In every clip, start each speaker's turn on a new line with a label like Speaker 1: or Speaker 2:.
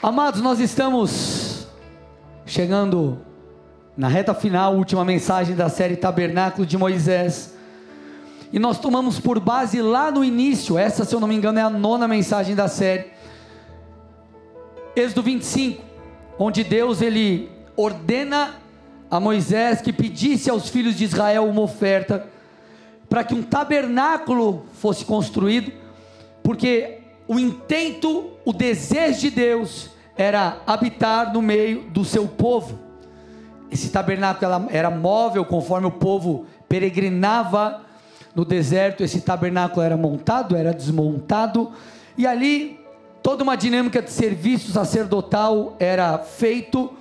Speaker 1: Amados, nós estamos chegando na reta final, última mensagem da série Tabernáculo de Moisés. E nós tomamos por base lá no início, essa, se eu não me engano, é a nona mensagem da série. Êxodo 25, onde Deus ele ordena a Moisés que pedisse aos filhos de Israel uma oferta para que um tabernáculo fosse construído, porque o intento, o desejo de Deus era habitar no meio do seu povo. Esse tabernáculo era móvel conforme o povo peregrinava no deserto. Esse tabernáculo era montado, era desmontado, e ali toda uma dinâmica de serviço sacerdotal era feito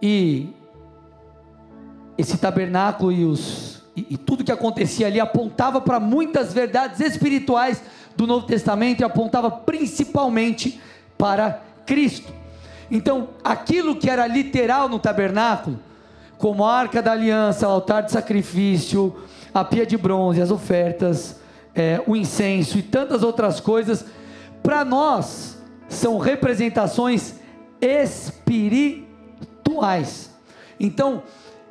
Speaker 1: e esse tabernáculo e os e, e tudo que acontecia ali apontava para muitas verdades espirituais do Novo Testamento e apontava principalmente para Cristo. Então, aquilo que era literal no tabernáculo, como a arca da aliança, o altar de sacrifício, a pia de bronze, as ofertas, é, o incenso e tantas outras coisas, para nós são representações espirituais. Então,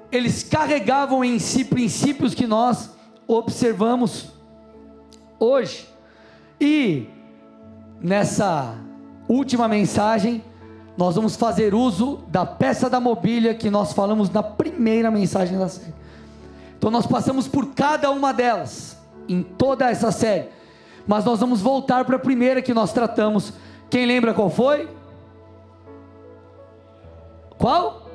Speaker 1: eles carregavam em si princípios que nós observamos hoje. E nessa última mensagem, nós vamos fazer uso da peça da mobília que nós falamos na primeira mensagem da série. Então nós passamos por cada uma delas em toda essa série. Mas nós vamos voltar para a primeira que nós tratamos. Quem lembra qual foi? Qual?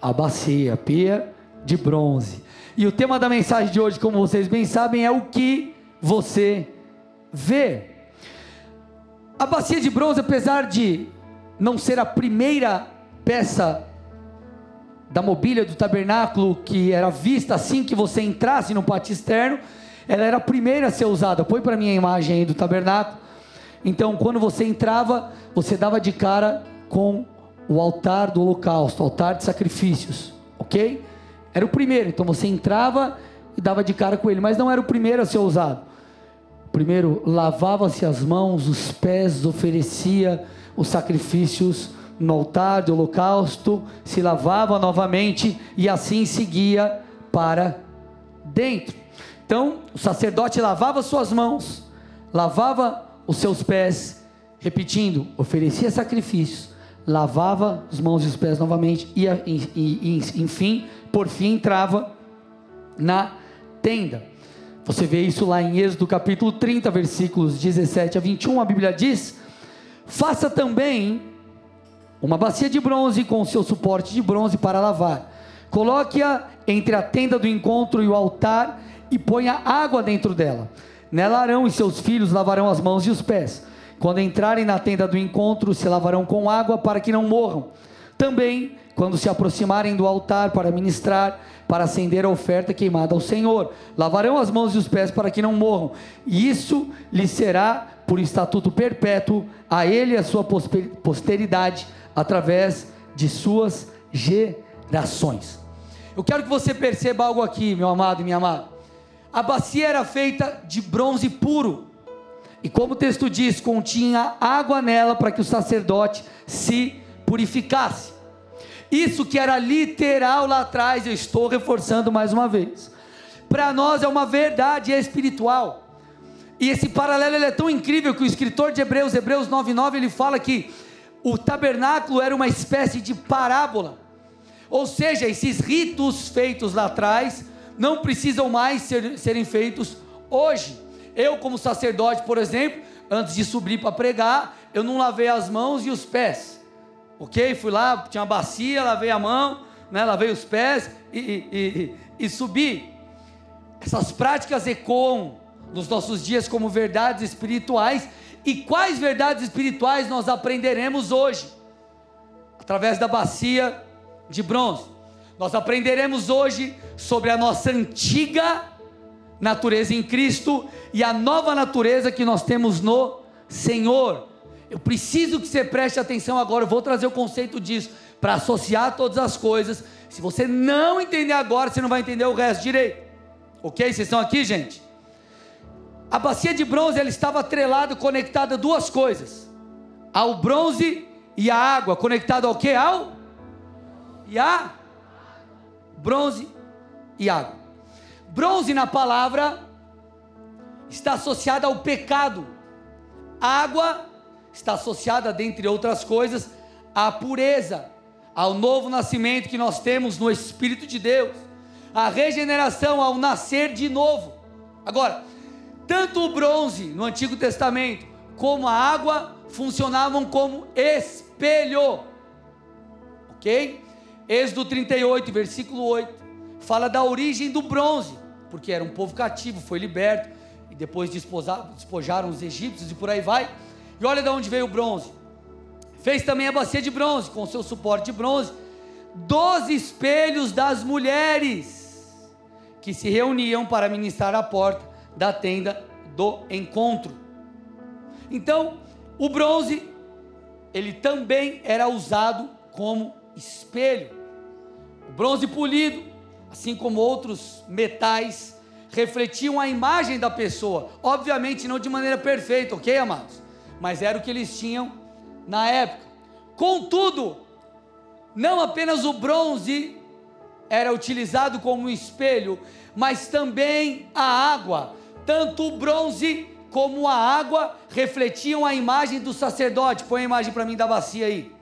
Speaker 1: A bacia, a pia de bronze. E o tema da mensagem de hoje, como vocês bem sabem, é o que você vê. A bacia de bronze, apesar de não ser a primeira peça da mobília do tabernáculo que era vista assim que você entrasse no pátio externo, ela era a primeira a ser usada. Põe para mim a imagem aí do tabernáculo. Então, quando você entrava, você dava de cara com o altar do holocausto, o altar de sacrifícios, ok? Era o primeiro, então você entrava e dava de cara com ele, mas não era o primeiro a ser usado. Primeiro, lavava-se as mãos, os pés, oferecia os sacrifícios no altar do holocausto, se lavava novamente e assim seguia para dentro. Então, o sacerdote lavava suas mãos, lavava os seus pés, repetindo, oferecia sacrifícios, lavava as mãos e os pés novamente e, e, e enfim, por fim entrava na tenda. Você vê isso lá em Êxodo capítulo 30, versículos 17 a 21. A Bíblia diz: Faça também uma bacia de bronze com seu suporte de bronze para lavar. Coloque-a entre a tenda do encontro e o altar e ponha água dentro dela. Nela Arão e seus filhos lavarão as mãos e os pés. Quando entrarem na tenda do encontro, se lavarão com água para que não morram. Também, quando se aproximarem do altar para ministrar, para acender a oferta queimada ao Senhor. Lavarão as mãos e os pés para que não morram. E isso lhe será por estatuto perpétuo a ele e a sua posteridade através de suas gerações. Eu quero que você perceba algo aqui, meu amado e minha amada. A bacia era feita de bronze puro. E como o texto diz, continha água nela para que o sacerdote se purificasse. Isso que era literal lá atrás, eu estou reforçando mais uma vez. Para nós é uma verdade espiritual. E esse paralelo é tão incrível que o escritor de Hebreus, Hebreus 9:9, ele fala que o tabernáculo era uma espécie de parábola. Ou seja, esses ritos feitos lá atrás não precisam mais ser, serem feitos hoje. Eu, como sacerdote, por exemplo, antes de subir para pregar, eu não lavei as mãos e os pés. Ok? Fui lá, tinha uma bacia, lavei a mão, né, lavei os pés e, e, e, e subi. Essas práticas ecoam nos nossos dias como verdades espirituais. E quais verdades espirituais nós aprenderemos hoje? Através da bacia de bronze. Nós aprenderemos hoje sobre a nossa antiga natureza em Cristo e a nova natureza que nós temos no Senhor. Eu preciso que você preste atenção agora. Eu vou trazer o conceito disso para associar todas as coisas. Se você não entender agora, você não vai entender o resto direito. Ok? Vocês estão aqui, gente? A bacia de bronze ela estava atrelada, conectada a duas coisas: ao bronze e a água, conectado ao que? Ao? E a? Bronze e água. Bronze na palavra está associada ao pecado. Água está associada, dentre outras coisas, à pureza, ao novo nascimento que nós temos no Espírito de Deus, à regeneração, ao nascer de novo. Agora, tanto o bronze no Antigo Testamento como a água funcionavam como espelho. Ok? Êxodo 38, versículo 8, fala da origem do bronze porque era um povo cativo, foi liberto, e depois despojaram os egípcios e por aí vai. E olha de onde veio o bronze. Fez também a bacia de bronze, com seu suporte de bronze, doze espelhos das mulheres, que se reuniam para ministrar à porta da tenda do encontro. Então, o bronze, ele também era usado como espelho. O bronze polido assim como outros metais, refletiam a imagem da pessoa. Obviamente, não de maneira perfeita, ok, amados? Mas era o que eles tinham na época. Contudo, não apenas o bronze era utilizado como espelho, mas também a água. Tanto o bronze como a água refletiam a imagem do sacerdote. Põe a imagem para mim da bacia aí.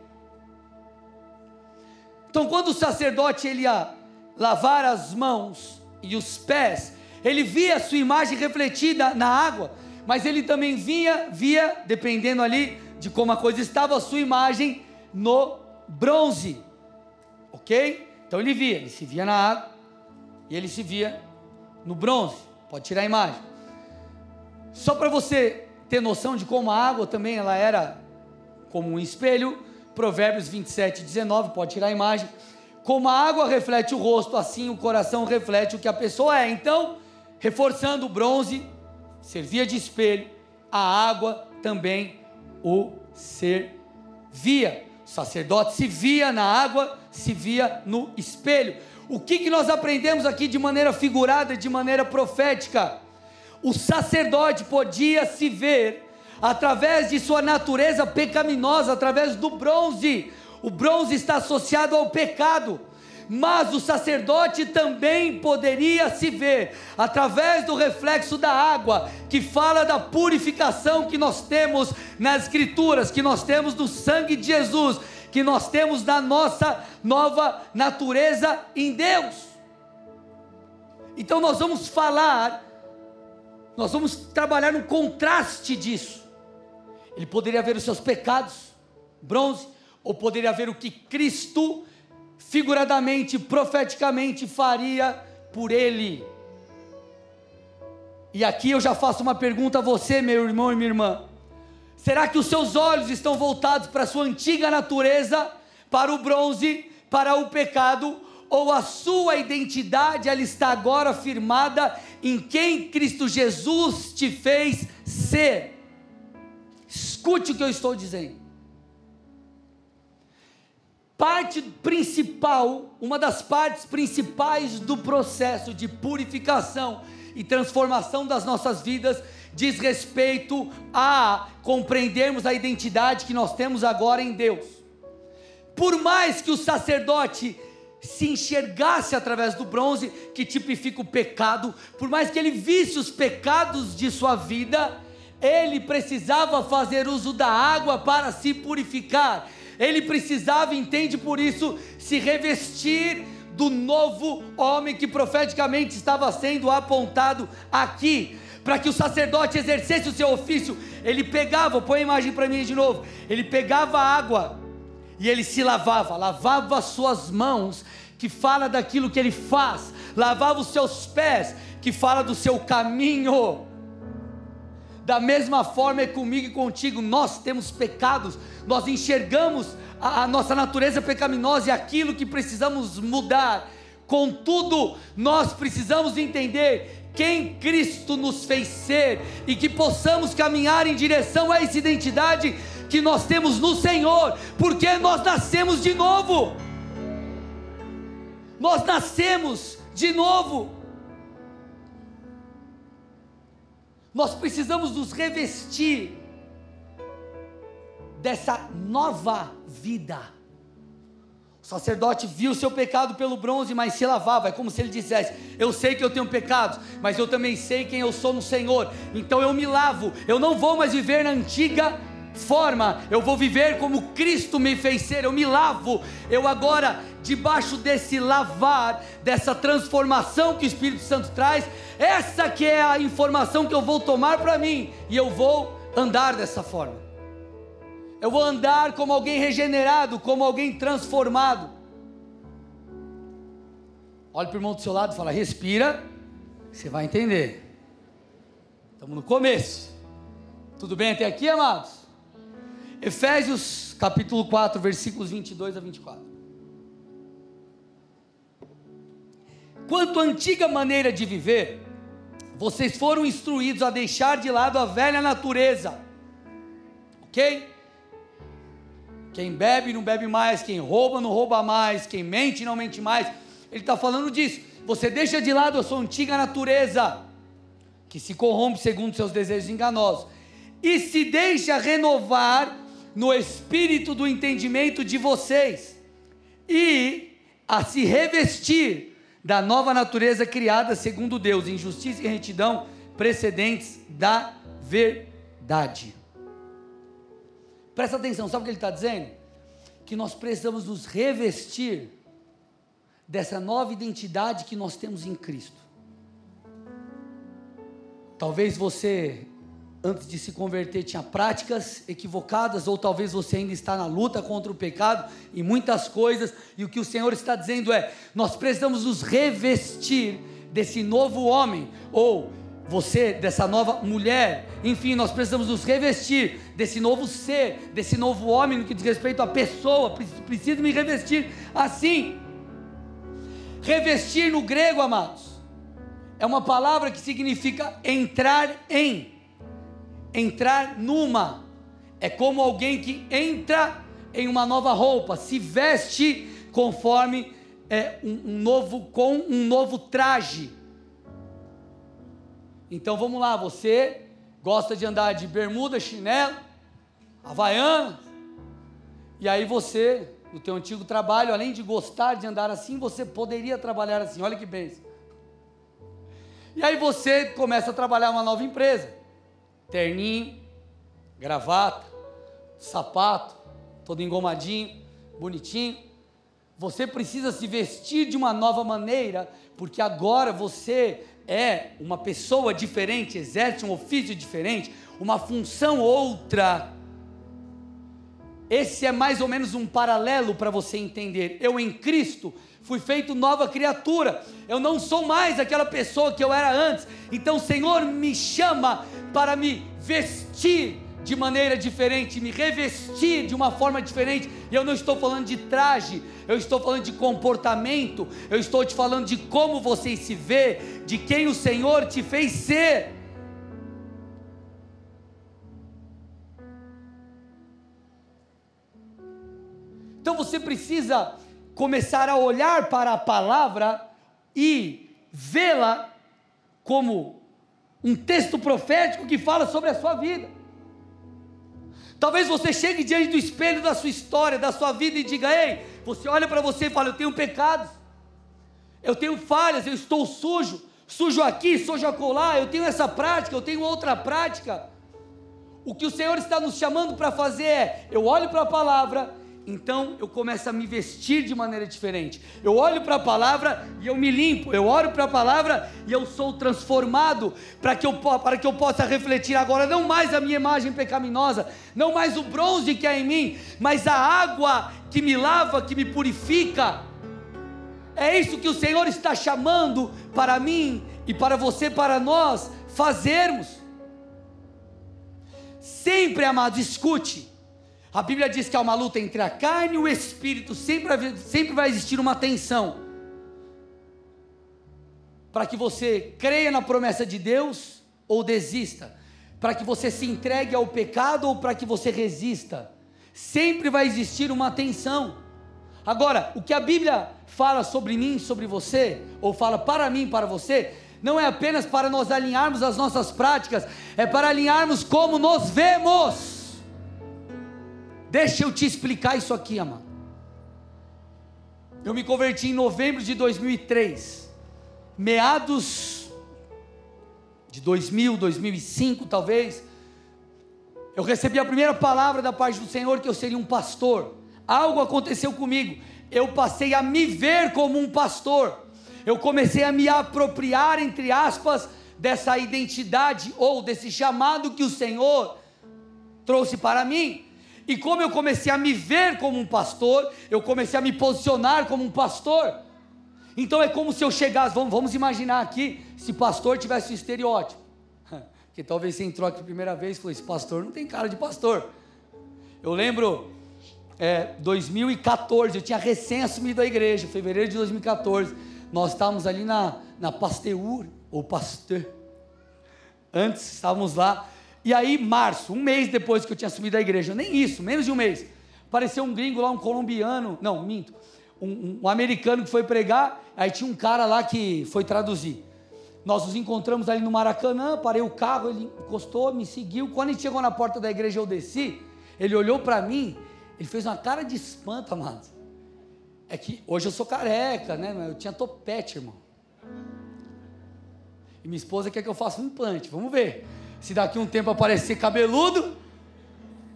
Speaker 1: Então, quando o sacerdote ele ia lavar as mãos e os pés, ele via a sua imagem refletida na água, mas ele também via, via, dependendo ali de como a coisa estava, a sua imagem no bronze. Ok? Então ele via, ele se via na água e ele se via no bronze. Pode tirar a imagem. Só para você ter noção de como a água também ela era como um espelho, Provérbios 27, 19, pode tirar a imagem como a água reflete o rosto, assim o coração reflete o que a pessoa é. Então, reforçando o bronze, servia de espelho, a água também o servia. O sacerdote se via na água, se via no espelho. O que, que nós aprendemos aqui de maneira figurada, de maneira profética? O sacerdote podia se ver através de sua natureza pecaminosa, através do bronze o bronze está associado ao pecado, mas o sacerdote também poderia se ver através do reflexo da água, que fala da purificação que nós temos nas Escrituras, que nós temos no sangue de Jesus, que nós temos na nossa nova natureza em Deus. Então nós vamos falar, nós vamos trabalhar no contraste disso. Ele poderia ver os seus pecados, bronze, ou poderia haver o que Cristo, figuradamente, profeticamente, faria por ele. E aqui eu já faço uma pergunta a você, meu irmão e minha irmã. Será que os seus olhos estão voltados para a sua antiga natureza, para o bronze, para o pecado, ou a sua identidade ela está agora firmada em quem Cristo Jesus te fez ser? Escute o que eu estou dizendo parte principal, uma das partes principais do processo de purificação e transformação das nossas vidas diz respeito a compreendermos a identidade que nós temos agora em Deus. Por mais que o sacerdote se enxergasse através do bronze, que tipifica o pecado, por mais que ele visse os pecados de sua vida, ele precisava fazer uso da água para se purificar ele precisava, entende por isso, se revestir do novo homem que profeticamente estava sendo apontado aqui, para que o sacerdote exercesse o seu ofício. Ele pegava, põe a imagem para mim de novo. Ele pegava água e ele se lavava, lavava as suas mãos, que fala daquilo que ele faz, lavava os seus pés, que fala do seu caminho. Da mesma forma é comigo e contigo, nós temos pecados, nós enxergamos a, a nossa natureza pecaminosa e aquilo que precisamos mudar. Contudo, nós precisamos entender quem Cristo nos fez ser e que possamos caminhar em direção a essa identidade que nós temos no Senhor, porque nós nascemos de novo. Nós nascemos de novo. Nós precisamos nos revestir dessa nova vida. O sacerdote viu seu pecado pelo bronze, mas se lavava. É como se ele dissesse: Eu sei que eu tenho pecados, mas eu também sei quem eu sou no Senhor. Então eu me lavo. Eu não vou mais viver na antiga forma. Eu vou viver como Cristo me fez ser. Eu me lavo. Eu agora, debaixo desse lavar, dessa transformação que o Espírito Santo traz, essa que é a informação que eu vou tomar para mim e eu vou andar dessa forma eu vou andar como alguém regenerado, como alguém transformado. Olha para o irmão do seu lado e fala: respira, você vai entender. Estamos no começo. Tudo bem até aqui, amados? Efésios capítulo 4, versículos 22 a 24. Quanto à antiga maneira de viver, vocês foram instruídos a deixar de lado a velha natureza, ok? Quem bebe não bebe mais, quem rouba não rouba mais, quem mente não mente mais. Ele está falando disso. Você deixa de lado a sua antiga natureza, que se corrompe segundo seus desejos enganosos, e se deixa renovar no espírito do entendimento de vocês, e a se revestir da nova natureza criada segundo Deus, em justiça e retidão precedentes da verdade. Presta atenção, sabe o que ele está dizendo? Que nós precisamos nos revestir dessa nova identidade que nós temos em Cristo. Talvez você, antes de se converter, tinha práticas equivocadas, ou talvez você ainda está na luta contra o pecado e muitas coisas, e o que o Senhor está dizendo é: nós precisamos nos revestir desse novo homem, ou você, dessa nova mulher, enfim, nós precisamos nos revestir desse novo ser, desse novo homem no que diz respeito à pessoa, preciso me revestir assim. Revestir no grego, amados, é uma palavra que significa entrar em, entrar numa, é como alguém que entra em uma nova roupa, se veste conforme é, um, um novo, com um novo traje. Então vamos lá, você gosta de andar de bermuda, chinelo, havaiana, e aí você, no teu antigo trabalho, além de gostar de andar assim, você poderia trabalhar assim, olha que bênção. E aí você começa a trabalhar uma nova empresa, terninho, gravata, sapato, todo engomadinho, bonitinho. Você precisa se vestir de uma nova maneira, porque agora você é uma pessoa diferente, exerce um ofício diferente, uma função outra. Esse é mais ou menos um paralelo para você entender. Eu em Cristo fui feito nova criatura. Eu não sou mais aquela pessoa que eu era antes. Então Senhor me chama para me vestir de maneira diferente, me revestir de uma forma diferente. E eu não estou falando de traje, eu estou falando de comportamento, eu estou te falando de como você se vê, de quem o Senhor te fez ser. Então você precisa começar a olhar para a palavra e vê-la como um texto profético que fala sobre a sua vida. Talvez você chegue diante do espelho da sua história, da sua vida e diga: Ei, você olha para você e fala: Eu tenho pecados, eu tenho falhas, eu estou sujo, sujo aqui, sujo acolá, eu tenho essa prática, eu tenho outra prática. O que o Senhor está nos chamando para fazer é: eu olho para a palavra então eu começo a me vestir de maneira diferente. Eu olho para a palavra e eu me limpo. Eu olho para a palavra e eu sou transformado para que, eu, para que eu possa refletir agora não mais a minha imagem pecaminosa, não mais o bronze que é em mim, mas a água que me lava, que me purifica. É isso que o Senhor está chamando para mim e para você, para nós fazermos. Sempre, amado, escute a Bíblia diz que há uma luta entre a carne e o espírito, sempre, sempre vai existir uma tensão. Para que você creia na promessa de Deus ou desista, para que você se entregue ao pecado ou para que você resista. Sempre vai existir uma tensão. Agora, o que a Bíblia fala sobre mim, sobre você, ou fala para mim, para você, não é apenas para nós alinharmos as nossas práticas, é para alinharmos como nos vemos. Deixa eu te explicar isso aqui, amado. Eu me converti em novembro de 2003, meados de 2000, 2005 talvez. Eu recebi a primeira palavra da parte do Senhor que eu seria um pastor. Algo aconteceu comigo. Eu passei a me ver como um pastor. Eu comecei a me apropriar, entre aspas, dessa identidade ou desse chamado que o Senhor trouxe para mim. E como eu comecei a me ver como um pastor, eu comecei a me posicionar como um pastor. Então é como se eu chegasse, vamos, vamos imaginar aqui, se pastor tivesse um estereótipo. Porque talvez você entrou aqui a primeira vez e falou: esse pastor não tem cara de pastor. Eu lembro, é, 2014, eu tinha recém assumido a igreja, fevereiro de 2014. Nós estávamos ali na, na Pasteur, ou Pasteur. Antes estávamos lá e aí, março, um mês depois que eu tinha assumido a igreja, nem isso, menos de um mês, apareceu um gringo lá, um colombiano, não, minto, um, um, americano que foi pregar, aí tinha um cara lá que foi traduzir. Nós nos encontramos ali no Maracanã, parei o carro, ele encostou, me seguiu. Quando ele chegou na porta da igreja, eu desci. Ele olhou para mim, ele fez uma cara de espanto, amado. É que hoje eu sou careca, né? Eu tinha topete, irmão. E minha esposa quer que eu faça um implante. Vamos ver. Se daqui um tempo aparecer cabeludo,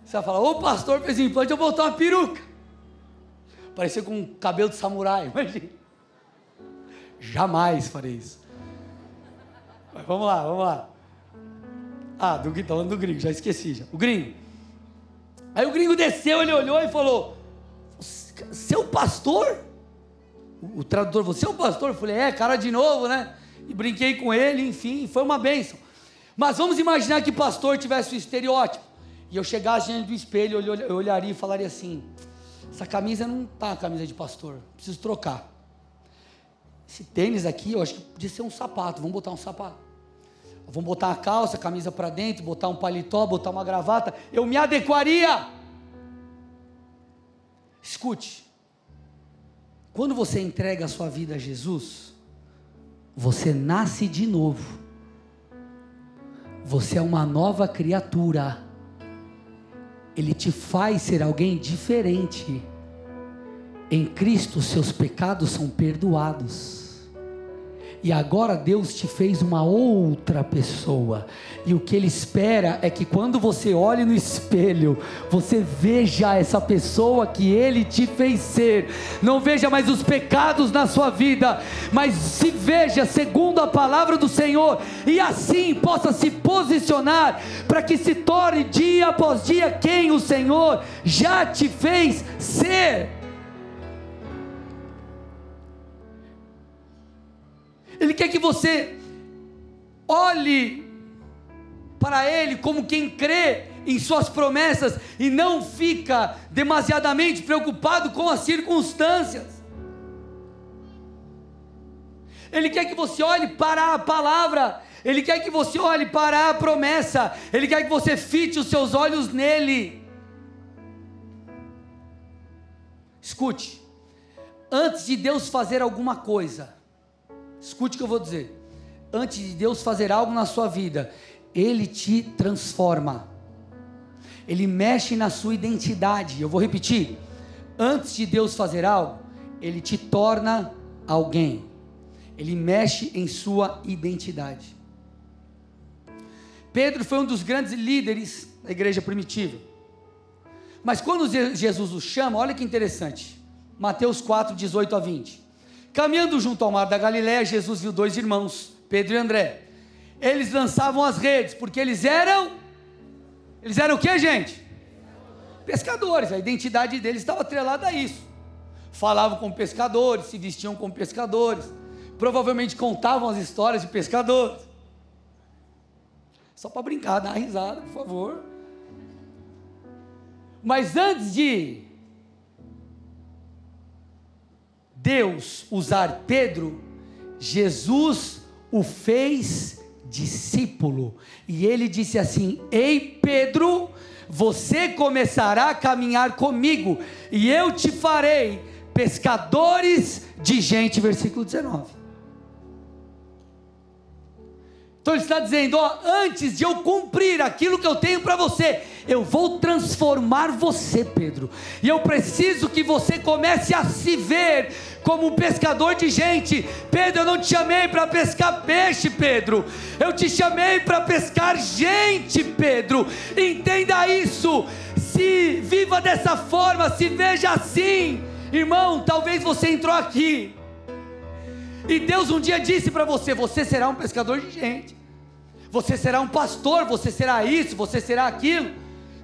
Speaker 1: você vai falar: Ô pastor fez implante, eu vou botar uma peruca. Parecer com um cabelo de samurai, imagina. Jamais farei isso. Mas vamos lá, vamos lá. Ah, do, falando do gringo, já esqueci já. O gringo. Aí o gringo desceu, ele olhou e falou: Seu pastor? O, o tradutor, você é o pastor? Eu falei: É, cara de novo, né? E brinquei com ele, enfim, foi uma bênção. Mas vamos imaginar que pastor tivesse o estereótipo. E eu chegasse diante do espelho, eu olharia e falaria assim: essa camisa não está a camisa de pastor, preciso trocar. Esse tênis aqui, eu acho que podia ser um sapato, vamos botar um sapato. Vamos botar a calça, camisa para dentro, botar um paletó, botar uma gravata, eu me adequaria. Escute, quando você entrega a sua vida a Jesus, você nasce de novo você é uma nova criatura. Ele te faz ser alguém diferente. Em Cristo, seus pecados são perdoados. E agora Deus te fez uma outra pessoa. E o que Ele espera é que quando você olhe no espelho, você veja essa pessoa que Ele te fez ser. Não veja mais os pecados na sua vida, mas se veja segundo a palavra do Senhor. E assim possa se posicionar para que se torne dia após dia quem o Senhor já te fez ser. Ele quer que você olhe para Ele como quem crê em Suas promessas e não fica demasiadamente preocupado com as circunstâncias. Ele quer que você olhe para a palavra, Ele quer que você olhe para a promessa, Ele quer que você fite os seus olhos nele. Escute, antes de Deus fazer alguma coisa, Escute o que eu vou dizer. Antes de Deus fazer algo na sua vida, Ele te transforma. Ele mexe na sua identidade. Eu vou repetir. Antes de Deus fazer algo, Ele te torna alguém. Ele mexe em sua identidade. Pedro foi um dos grandes líderes da igreja primitiva. Mas quando Jesus o chama, olha que interessante. Mateus 4, 18 a 20. Caminhando junto ao mar da Galiléia, Jesus viu dois irmãos, Pedro e André. Eles lançavam as redes, porque eles eram. Eles eram o que, gente? Pescadores. A identidade deles estava atrelada a isso. Falavam com pescadores, se vestiam como pescadores. Provavelmente contavam as histórias de pescadores. Só para brincar, dar risada, por favor. Mas antes de Deus usar Pedro, Jesus o fez discípulo. E ele disse assim: Ei Pedro, você começará a caminhar comigo, e eu te farei pescadores de gente. Versículo 19. Então ele está dizendo: ó, antes de eu cumprir aquilo que eu tenho para você, eu vou transformar você, Pedro. E eu preciso que você comece a se ver como um pescador de gente. Pedro, eu não te chamei para pescar peixe, Pedro. Eu te chamei para pescar gente, Pedro. Entenda isso. Se viva dessa forma, se veja assim. Irmão, talvez você entrou aqui e Deus um dia disse para você: você será um pescador de gente, você será um pastor, você será isso, você será aquilo.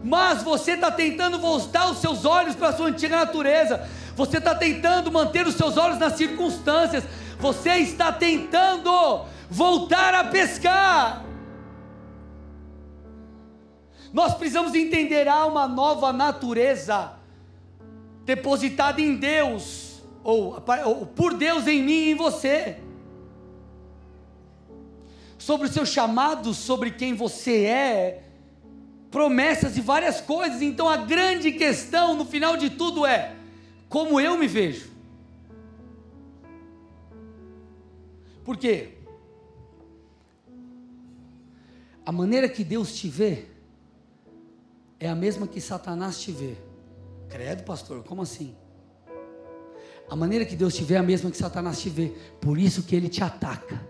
Speaker 1: Mas você está tentando voltar os seus olhos para a sua antiga natureza, você está tentando manter os seus olhos nas circunstâncias, você está tentando voltar a pescar. Nós precisamos entender há uma nova natureza depositada em Deus ou, ou por Deus em mim e em você, sobre o seu chamado, sobre quem você é, promessas e várias coisas. Então a grande questão no final de tudo é como eu me vejo. Por quê? A maneira que Deus te vê é a mesma que Satanás te vê. Credo, pastor, como assim? A maneira que Deus te vê é a mesma que Satanás te vê. Por isso que ele te ataca.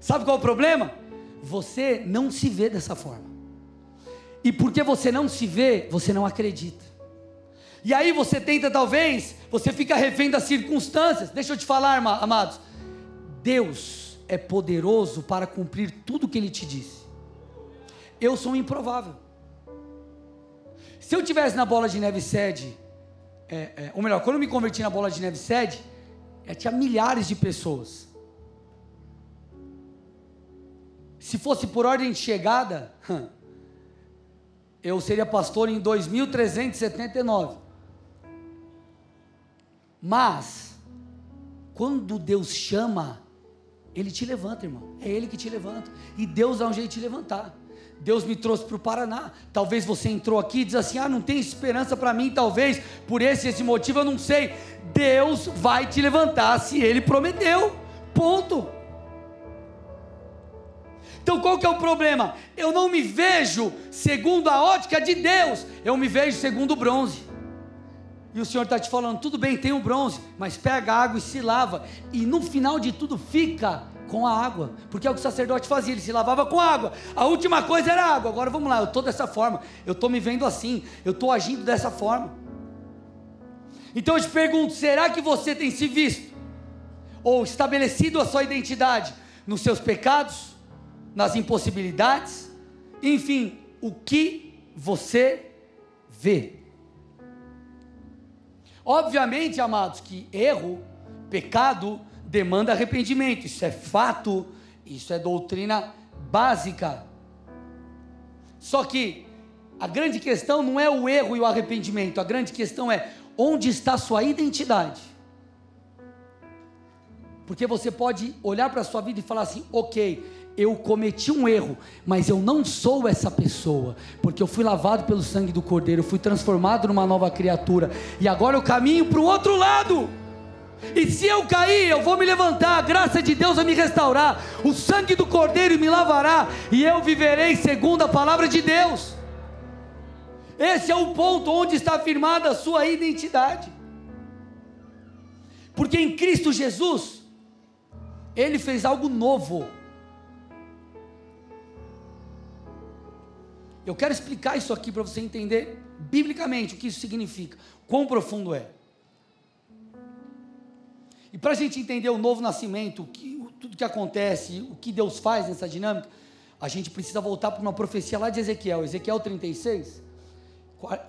Speaker 1: Sabe qual é o problema? Você não se vê dessa forma. E porque você não se vê, você não acredita. E aí você tenta, talvez, você fica refém das circunstâncias. Deixa eu te falar, amados. Deus é poderoso para cumprir tudo o que Ele te disse. Eu sou um improvável. Se eu tivesse na bola de neve sede é, é, ou melhor, quando eu me converti na Bola de Neve sede, é, tinha milhares de pessoas. Se fosse por ordem de chegada, eu seria pastor em 2379. Mas, quando Deus chama, Ele te levanta, irmão. É Ele que te levanta. E Deus dá um jeito de te levantar. Deus me trouxe para o Paraná. Talvez você entrou aqui e diz assim: ah, não tem esperança para mim, talvez por esse esse motivo, eu não sei. Deus vai te levantar se Ele prometeu. Ponto. Então qual que é o problema? Eu não me vejo segundo a ótica de Deus, eu me vejo segundo o bronze. E o Senhor está te falando, tudo bem, tem o bronze, mas pega água e se lava. E no final de tudo fica com a água, porque é o que o sacerdote fazia, ele se lavava com água. A última coisa era água. Agora vamos lá, eu estou dessa forma, eu estou me vendo assim, eu estou agindo dessa forma. Então eu te pergunto: será que você tem se visto ou estabelecido a sua identidade nos seus pecados, nas impossibilidades, enfim, o que você vê? Obviamente, amados, que erro, pecado, demanda arrependimento. Isso é fato, isso é doutrina básica. Só que a grande questão não é o erro e o arrependimento, a grande questão é onde está sua identidade. Porque você pode olhar para a sua vida e falar assim: ok, eu cometi um erro, mas eu não sou essa pessoa, porque eu fui lavado pelo sangue do Cordeiro, fui transformado numa nova criatura, e agora eu caminho para o outro lado. E se eu cair, eu vou me levantar, a graça de Deus vai me restaurar, o sangue do Cordeiro me lavará, e eu viverei segundo a palavra de Deus. Esse é o ponto onde está firmada a sua identidade. Porque em Cristo Jesus, Ele fez algo novo. Eu quero explicar isso aqui para você entender biblicamente o que isso significa, quão profundo é. E para a gente entender o novo nascimento, o que, tudo que acontece, o que Deus faz nessa dinâmica, a gente precisa voltar para uma profecia lá de Ezequiel, Ezequiel 36,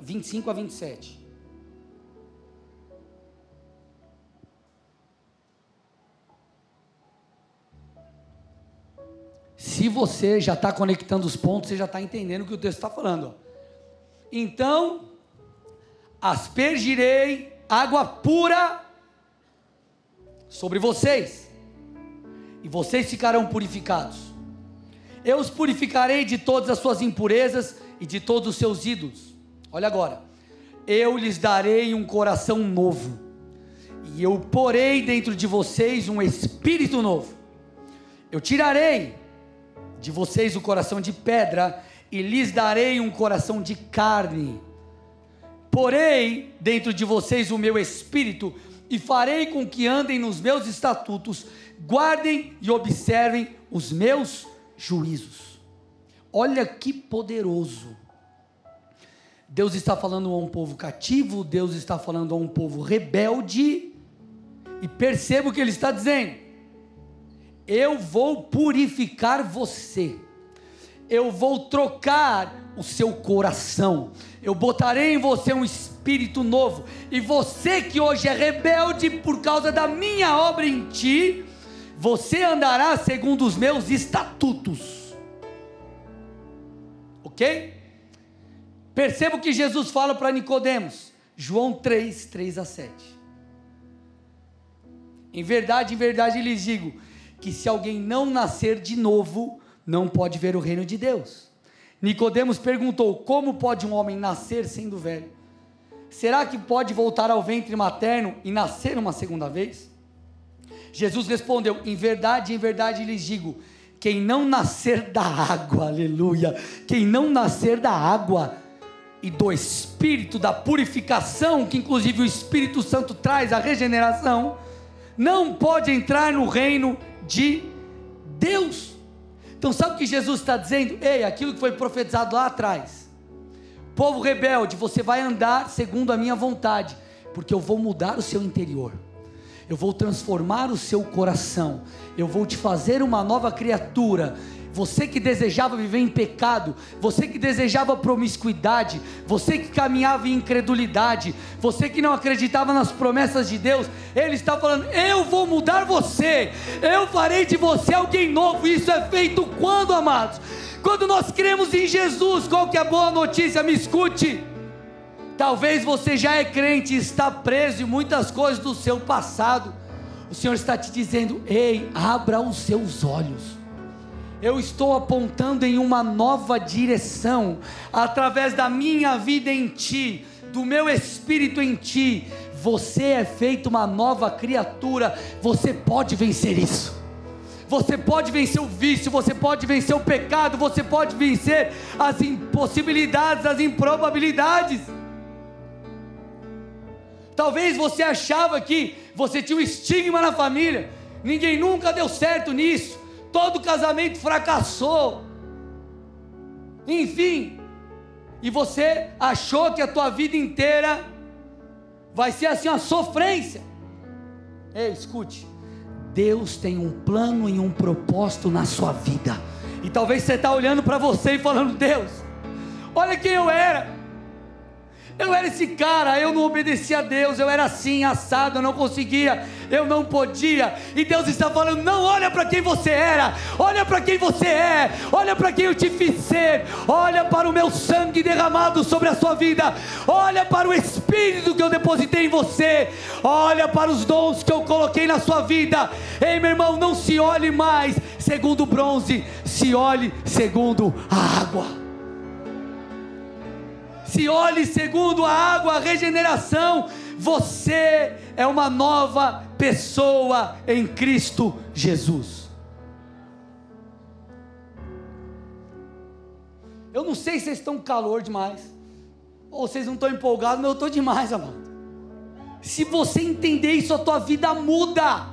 Speaker 1: 25 a 27. Se você já está conectando os pontos, você já está entendendo o que o texto está falando. Então, aspergirei água pura sobre vocês, e vocês ficarão purificados. Eu os purificarei de todas as suas impurezas e de todos os seus ídolos. Olha agora. Eu lhes darei um coração novo, e eu porei dentro de vocês um espírito novo. Eu tirarei de vocês o coração de pedra e lhes darei um coração de carne. Porei dentro de vocês o meu espírito e farei com que andem nos meus estatutos, guardem e observem os meus juízos. Olha que poderoso. Deus está falando a um povo cativo, Deus está falando a um povo rebelde, e perceba o que ele está dizendo: eu vou purificar você, eu vou trocar o seu coração, eu botarei em você um espírito novo, e você que hoje é rebelde por causa da minha obra em ti, você andará segundo os meus estatutos. Ok? Perceba o que Jesus fala para Nicodemos, João 3, 3 a 7. Em verdade, em verdade lhes digo que se alguém não nascer de novo, não pode ver o reino de Deus. Nicodemos perguntou: Como pode um homem nascer sendo velho? Será que pode voltar ao ventre materno e nascer uma segunda vez? Jesus respondeu: Em verdade, em verdade lhes digo: quem não nascer da água, aleluia, quem não nascer da água e do espírito da purificação, que inclusive o Espírito Santo traz a regeneração, não pode entrar no reino de Deus. Então, sabe o que Jesus está dizendo? Ei, aquilo que foi profetizado lá atrás. Povo rebelde, você vai andar segundo a minha vontade, porque eu vou mudar o seu interior eu vou transformar o seu coração, eu vou te fazer uma nova criatura. Você que desejava viver em pecado, você que desejava promiscuidade, você que caminhava em incredulidade, você que não acreditava nas promessas de Deus, Ele está falando: Eu vou mudar você, eu farei de você alguém novo. Isso é feito quando, amados? Quando nós cremos em Jesus, qual que é a boa notícia? Me escute. Talvez você já é crente está preso em muitas coisas do seu passado. O Senhor está te dizendo: ei, abra os seus olhos. Eu estou apontando em uma nova direção, através da minha vida em ti, do meu espírito em ti. Você é feito uma nova criatura, você pode vencer isso. Você pode vencer o vício, você pode vencer o pecado, você pode vencer as impossibilidades, as improbabilidades. Talvez você achava que você tinha um estigma na família, ninguém nunca deu certo nisso, todo casamento fracassou. Enfim, e você achou que a tua vida inteira vai ser assim uma sofrência. Ei, escute. Deus tem um plano e um propósito na sua vida. E talvez você está olhando para você e falando: Deus, olha quem eu era. Eu era esse cara, eu não obedecia a Deus, eu era assim, assado, eu não conseguia, eu não podia. E Deus está falando: não olha para quem você era, olha para quem você é, olha para quem eu te fiz ser, olha para o meu sangue derramado sobre a sua vida, olha para o Espírito que eu depositei em você, olha para os dons que eu coloquei na sua vida. Ei, meu irmão, não se olhe mais segundo o bronze, se olhe segundo a água se olhe segundo a água, a regeneração. Você é uma nova pessoa em Cristo Jesus. Eu não sei se vocês estão calor demais, ou vocês não estão empolgados, mas eu estou demais, amado. Se você entender isso, a tua vida muda.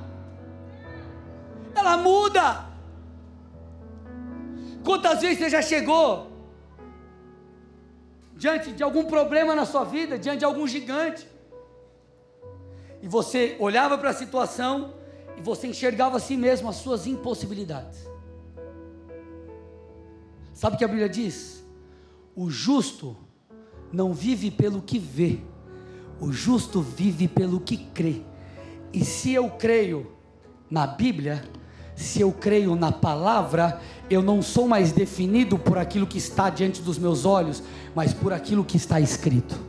Speaker 1: Ela muda. Quantas vezes você já chegou diante de algum problema na sua vida, diante de algum gigante. E você olhava para a situação e você enxergava a si mesmo as suas impossibilidades. Sabe o que a Bíblia diz? O justo não vive pelo que vê, o justo vive pelo que crê. E se eu creio na Bíblia, se eu creio na palavra, eu não sou mais definido por aquilo que está diante dos meus olhos, mas por aquilo que está escrito.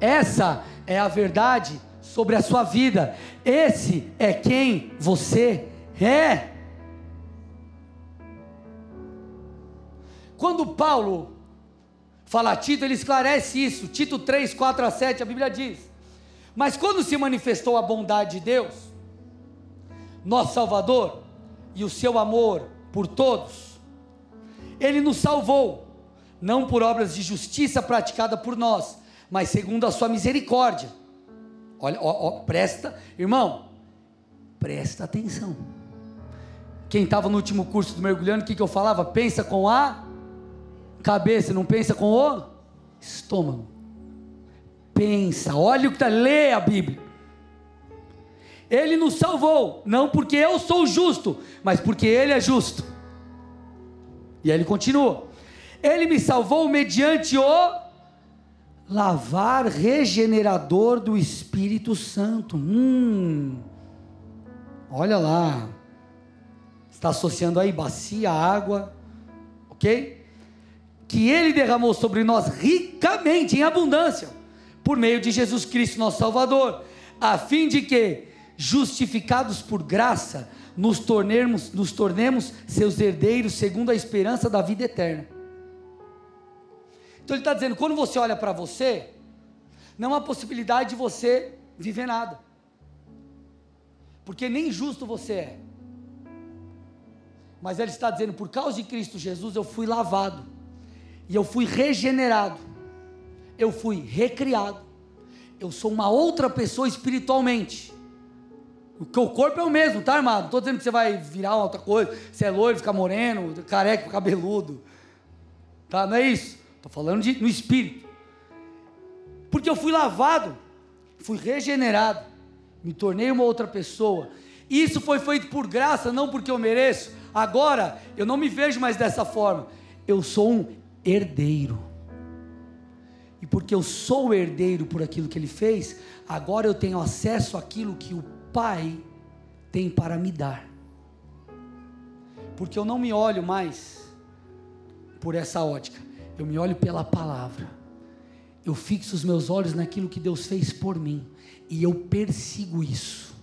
Speaker 1: Essa é a verdade sobre a sua vida. Esse é quem você é. Quando Paulo fala a Tito, ele esclarece isso. Tito 3, 4 a 7, a Bíblia diz: Mas quando se manifestou a bondade de Deus, nosso Salvador, e o seu amor por todos, ele nos salvou, não por obras de justiça praticada por nós, mas segundo a sua misericórdia. Olha, ó, ó, presta, irmão, presta atenção. Quem estava no último curso do mergulhando, o que, que eu falava? Pensa com a cabeça, não pensa com o estômago. Pensa, olha o que está, lê a Bíblia. Ele nos salvou, não porque eu sou justo, mas porque Ele é justo. E aí ele continua: Ele me salvou mediante o lavar regenerador do Espírito Santo. Hum, olha lá, está associando aí bacia, água, ok? Que Ele derramou sobre nós ricamente, em abundância, por meio de Jesus Cristo, nosso Salvador, a fim de que, justificados por graça, nos tornemos, nos tornemos seus herdeiros segundo a esperança da vida eterna. Então ele está dizendo: quando você olha para você, não há possibilidade de você viver nada, porque nem justo você é. Mas ele está dizendo: por causa de Cristo Jesus, eu fui lavado, e eu fui regenerado, eu fui recriado, eu sou uma outra pessoa espiritualmente. O corpo é o mesmo, tá, armado? Não estou dizendo que você vai virar outra coisa, você é loiro, ficar moreno, careca, cabeludo. Tá? Não é isso. Estou falando de, no espírito. Porque eu fui lavado, fui regenerado, me tornei uma outra pessoa. Isso foi feito por graça, não porque eu mereço. Agora, eu não me vejo mais dessa forma. Eu sou um herdeiro. E porque eu sou herdeiro por aquilo que ele fez, agora eu tenho acesso àquilo que o Pai tem para me dar. Porque eu não me olho mais por essa ótica, eu me olho pela palavra. Eu fixo os meus olhos naquilo que Deus fez por mim e eu persigo isso.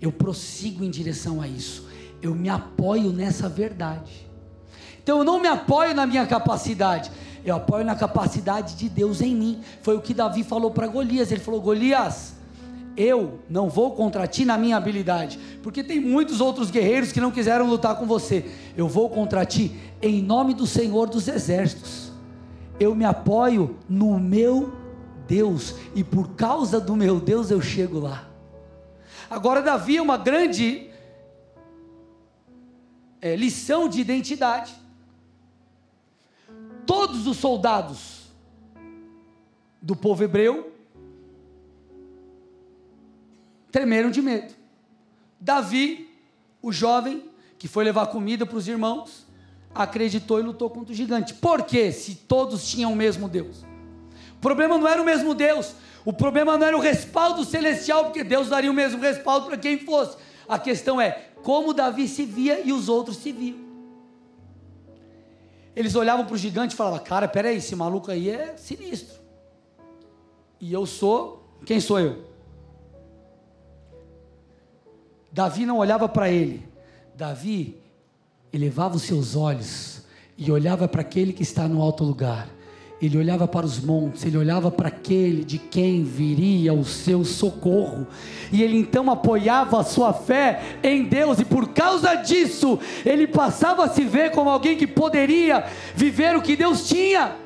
Speaker 1: Eu prossigo em direção a isso. Eu me apoio nessa verdade. Então eu não me apoio na minha capacidade, eu apoio na capacidade de Deus em mim. Foi o que Davi falou para Golias. Ele falou: Golias, eu não vou contra ti na minha habilidade, porque tem muitos outros guerreiros que não quiseram lutar com você. Eu vou contra ti em nome do Senhor dos Exércitos. Eu me apoio no meu Deus e por causa do meu Deus eu chego lá. Agora, Davi é uma grande é, lição de identidade. Todos os soldados do povo hebreu tremeram de medo. Davi, o jovem que foi levar comida para os irmãos, acreditou e lutou contra o gigante. Por quê? Se todos tinham o mesmo Deus. O problema não era o mesmo Deus, o problema não era o respaldo celestial, porque Deus daria o mesmo respaldo para quem fosse. A questão é como Davi se via e os outros se viam. Eles olhavam para o gigante e falavam: Cara, peraí, esse maluco aí é sinistro. E eu sou, quem sou eu? Davi não olhava para ele. Davi elevava os seus olhos e olhava para aquele que está no alto lugar. Ele olhava para os montes, ele olhava para aquele de quem viria o seu socorro, e ele então apoiava a sua fé em Deus, e por causa disso, ele passava a se ver como alguém que poderia viver o que Deus tinha.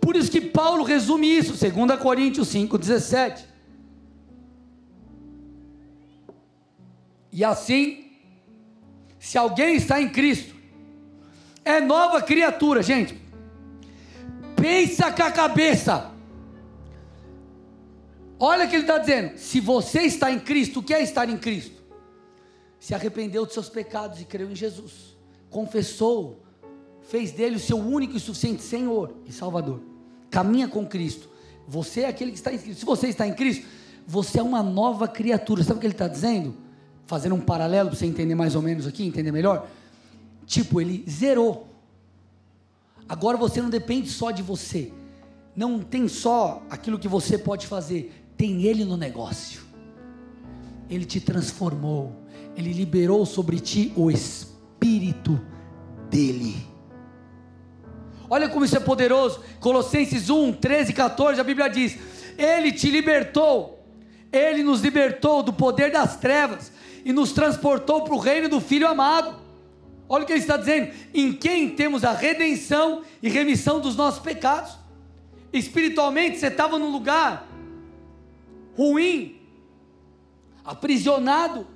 Speaker 1: Por isso que Paulo resume isso, 2 Coríntios 5,17. E assim, se alguém está em Cristo, é nova criatura, gente. Pensa com a cabeça. Olha o que ele está dizendo. Se você está em Cristo, o que é estar em Cristo? Se arrependeu dos seus pecados e creu em Jesus, confessou, fez dele o seu único e suficiente Senhor e Salvador. Caminha com Cristo. Você é aquele que está em Cristo. Se você está em Cristo, você é uma nova criatura. Sabe o que ele está dizendo? Fazendo um paralelo para você entender mais ou menos aqui, entender melhor. Tipo, ele zerou. Agora você não depende só de você. Não tem só aquilo que você pode fazer, tem ele no negócio. Ele te transformou, ele liberou sobre ti o espírito dele. Olha como isso é poderoso. Colossenses 1, 13 e 14, a Bíblia diz: Ele te libertou Ele nos libertou do poder das trevas e nos transportou para o reino do Filho amado. Olha o que ele está dizendo: em quem temos a redenção e remissão dos nossos pecados. Espiritualmente, você estava num lugar ruim, aprisionado,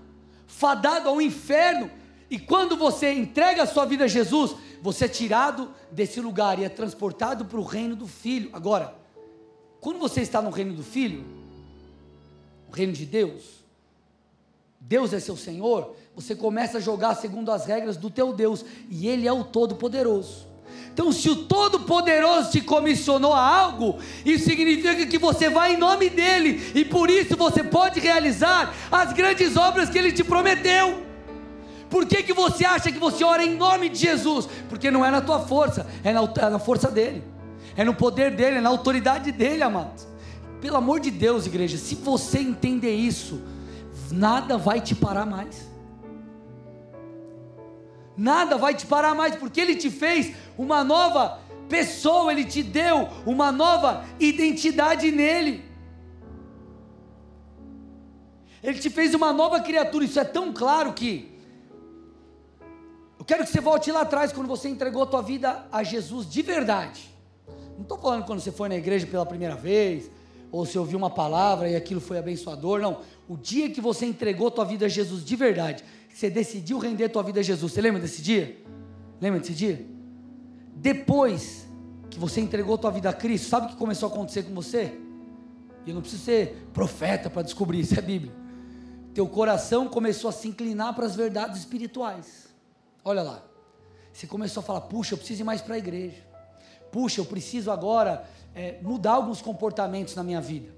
Speaker 1: fadado ao inferno, e quando você entrega a sua vida a Jesus, você é tirado desse lugar e é transportado para o reino do Filho. Agora, quando você está no reino do Filho, o reino de Deus, Deus é seu Senhor, você começa a jogar segundo as regras do teu Deus, e Ele é o Todo-Poderoso. Então, se o Todo-Poderoso te comissionou a algo, isso significa que você vai em nome dEle, e por isso você pode realizar as grandes obras que Ele te prometeu. Por que, que você acha que você ora em nome de Jesus? Porque não é na tua força, é na, é na força dele, é no poder dele, é na autoridade dele, amados. Pelo amor de Deus, igreja, se você entender isso, nada vai te parar mais. Nada vai te parar mais, porque Ele te fez uma nova pessoa, Ele te deu uma nova identidade nele. Ele te fez uma nova criatura, isso é tão claro que eu quero que você volte lá atrás quando você entregou a tua vida a Jesus de verdade. Não estou falando quando você foi na igreja pela primeira vez, ou se ouviu uma palavra e aquilo foi abençoador, não. O dia que você entregou a tua vida a Jesus de verdade, você decidiu render a tua vida a Jesus. Você lembra desse dia? Lembra desse dia? Depois que você entregou a tua vida a Cristo, sabe o que começou a acontecer com você? E eu não preciso ser profeta para descobrir isso, é Bíblia. Teu coração começou a se inclinar para as verdades espirituais. Olha lá. Você começou a falar: puxa, eu preciso ir mais para a igreja. Puxa, eu preciso agora é, mudar alguns comportamentos na minha vida.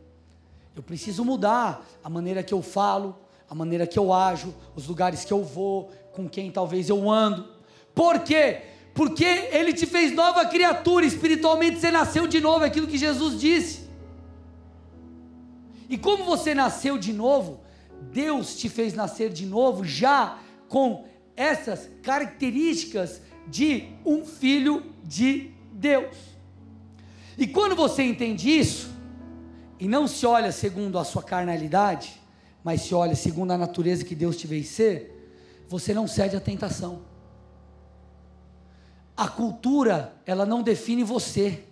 Speaker 1: Eu preciso mudar a maneira que eu falo, a maneira que eu ajo, os lugares que eu vou, com quem talvez eu ando. Por quê? Porque Ele te fez nova criatura, espiritualmente você nasceu de novo, é aquilo que Jesus disse. E como você nasceu de novo, Deus te fez nascer de novo já com essas características de um filho de Deus. E quando você entende isso, e não se olha segundo a sua carnalidade, mas se olha segundo a natureza que Deus te veio ser, você não cede à tentação. A cultura, ela não define você.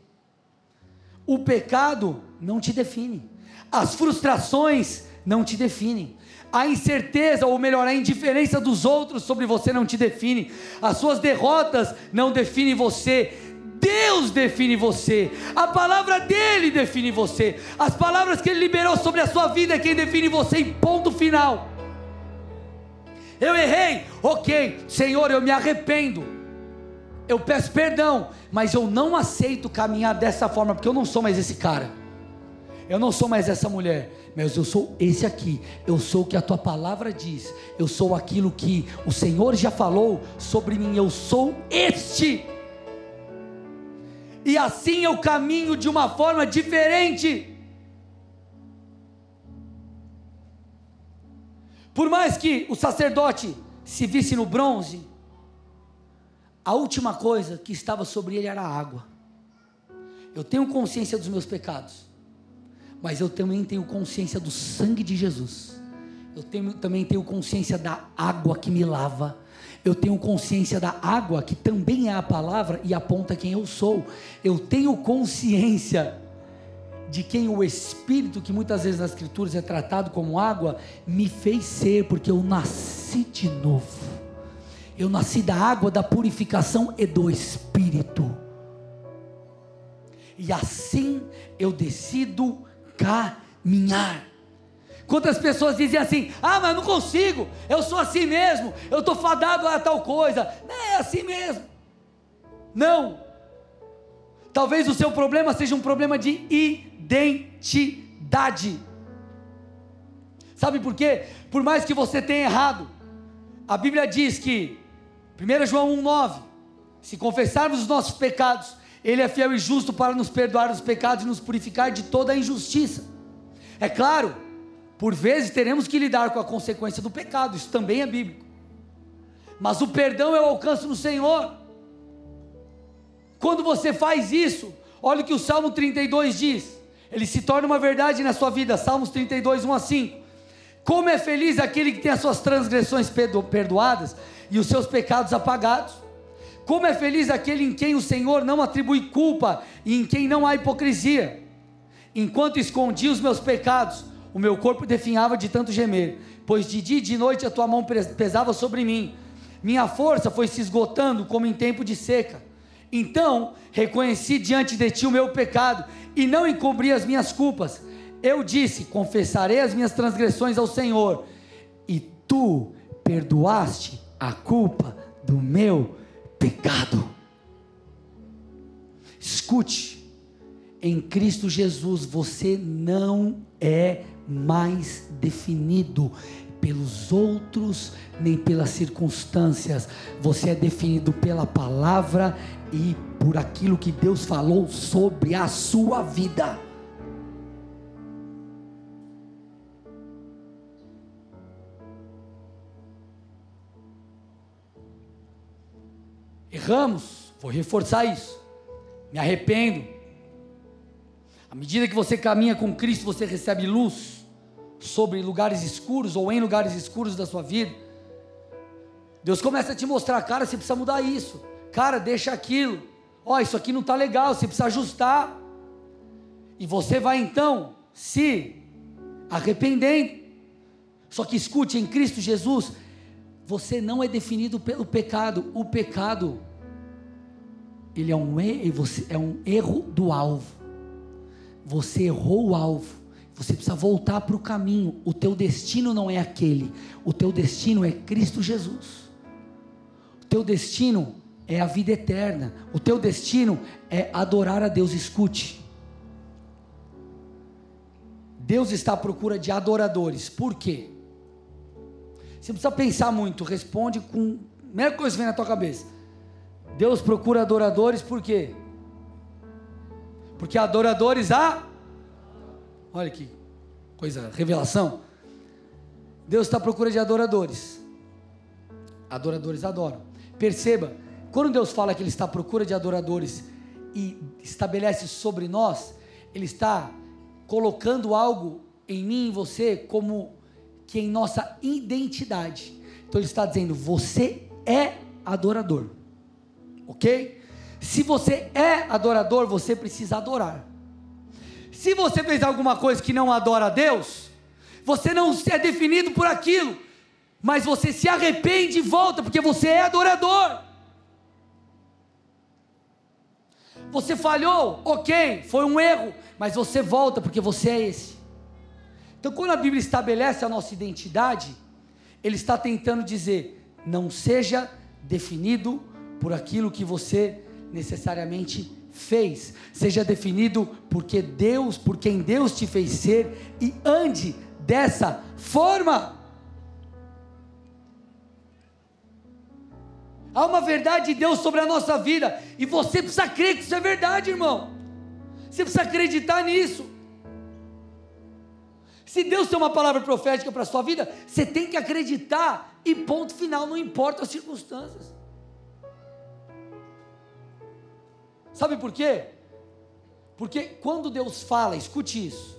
Speaker 1: O pecado não te define. As frustrações não te definem. A incerteza, ou melhor, a indiferença dos outros sobre você não te define. As suas derrotas não definem você. Deus define você, a palavra dele define você, as palavras que ele liberou sobre a sua vida é quem define você, em ponto final. Eu errei, ok, Senhor, eu me arrependo, eu peço perdão, mas eu não aceito caminhar dessa forma, porque eu não sou mais esse cara, eu não sou mais essa mulher, mas eu sou esse aqui, eu sou o que a tua palavra diz, eu sou aquilo que o Senhor já falou sobre mim, eu sou este. E assim eu caminho de uma forma diferente. Por mais que o sacerdote se visse no bronze, a última coisa que estava sobre ele era a água. Eu tenho consciência dos meus pecados mas eu também tenho consciência do sangue de Jesus. Eu tenho, também tenho consciência da água que me lava. Eu tenho consciência da água que também é a palavra e aponta quem eu sou. Eu tenho consciência de quem o Espírito, que muitas vezes nas Escrituras é tratado como água, me fez ser, porque eu nasci de novo. Eu nasci da água da purificação e do Espírito. E assim eu decido caminhar. Quantas pessoas dizem assim: ah, mas não consigo, eu sou assim mesmo, eu estou fadado a tal coisa. É assim mesmo. Não. Talvez o seu problema seja um problema de identidade. Sabe por quê? Por mais que você tenha errado, a Bíblia diz que, 1 João 1,9: se confessarmos os nossos pecados, ele é fiel e justo para nos perdoar os pecados e nos purificar de toda a injustiça. É claro, por vezes teremos que lidar com a consequência do pecado, isso também é bíblico. Mas o perdão é o alcance do Senhor. Quando você faz isso, olha o que o Salmo 32 diz: ele se torna uma verdade na sua vida. Salmos 32, 1 a 5. Como é feliz aquele que tem as suas transgressões perdoadas e os seus pecados apagados. Como é feliz aquele em quem o Senhor não atribui culpa e em quem não há hipocrisia. Enquanto escondi os meus pecados, o meu corpo definhava de tanto gemer, pois de dia e de noite a tua mão pesava sobre mim. Minha força foi se esgotando como em tempo de seca. Então reconheci diante de ti o meu pecado e não encobri as minhas culpas. Eu disse: Confessarei as minhas transgressões ao Senhor, e tu perdoaste a culpa do meu pecado. Escute, em Cristo Jesus você não é mais definido pelos outros, nem pelas circunstâncias. Você é definido pela palavra e por aquilo que Deus falou sobre a sua vida. Erramos, vou reforçar isso. Me arrependo. À medida que você caminha com Cristo, você recebe luz sobre lugares escuros ou em lugares escuros da sua vida. Deus começa a te mostrar, cara, você precisa mudar isso. Cara, deixa aquilo. Ó, oh, isso aqui não está legal, você precisa ajustar. E você vai então se arrependendo. Só que escute, em Cristo Jesus, você não é definido pelo pecado. O pecado, ele é um, é um erro do alvo. Você errou o alvo. Você precisa voltar para o caminho. O teu destino não é aquele. O teu destino é Cristo Jesus. O teu destino é a vida eterna. O teu destino é adorar a Deus. Escute. Deus está à procura de adoradores. Por quê? Você precisa pensar muito. Responde com a primeira coisa que vem na tua cabeça. Deus procura adoradores por quê? Porque adoradores há Olha que coisa, revelação. Deus está à procura de adoradores. Adoradores adoram. Perceba, quando Deus fala que Ele está à procura de adoradores e estabelece sobre nós, Ele está colocando algo em mim e em você como que em nossa identidade. Então Ele está dizendo: você é adorador, ok? Se você é adorador, você precisa adorar. Se você fez alguma coisa que não adora a Deus, você não é definido por aquilo, mas você se arrepende e volta, porque você é adorador. Você falhou, ok, foi um erro, mas você volta porque você é esse. Então, quando a Bíblia estabelece a nossa identidade, ele está tentando dizer: não seja definido por aquilo que você necessariamente fez, seja definido porque Deus, por quem Deus te fez ser e ande dessa forma. Há uma verdade de Deus sobre a nossa vida e você precisa crer que isso é verdade, irmão. Você precisa acreditar nisso. Se Deus tem uma palavra profética para a sua vida, você tem que acreditar e ponto final, não importa as circunstâncias. Sabe por quê? Porque quando Deus fala, escute isso.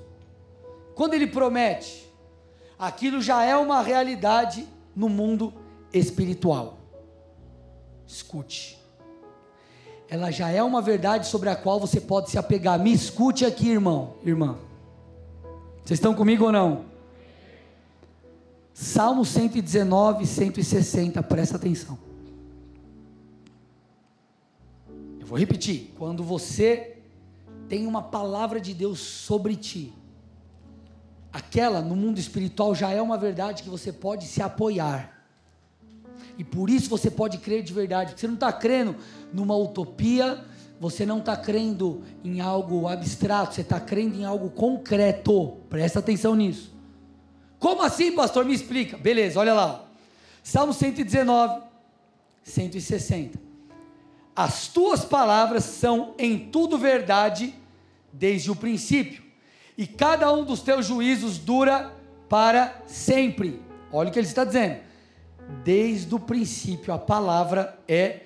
Speaker 1: Quando Ele promete, aquilo já é uma realidade no mundo espiritual. Escute. Ela já é uma verdade sobre a qual você pode se apegar. Me escute aqui, irmão, irmã. Vocês estão comigo ou não? Salmo 119, 160, presta atenção. Vou repetir: quando você tem uma palavra de Deus sobre ti, aquela no mundo espiritual já é uma verdade que você pode se apoiar. E por isso você pode crer de verdade. Você não está crendo numa utopia, você não está crendo em algo abstrato, você está crendo em algo concreto. Presta atenção nisso. Como assim, pastor? Me explica. Beleza, olha lá. Salmo 119, 160. As tuas palavras são em tudo verdade desde o princípio, e cada um dos teus juízos dura para sempre. Olha o que ele está dizendo. Desde o princípio a palavra é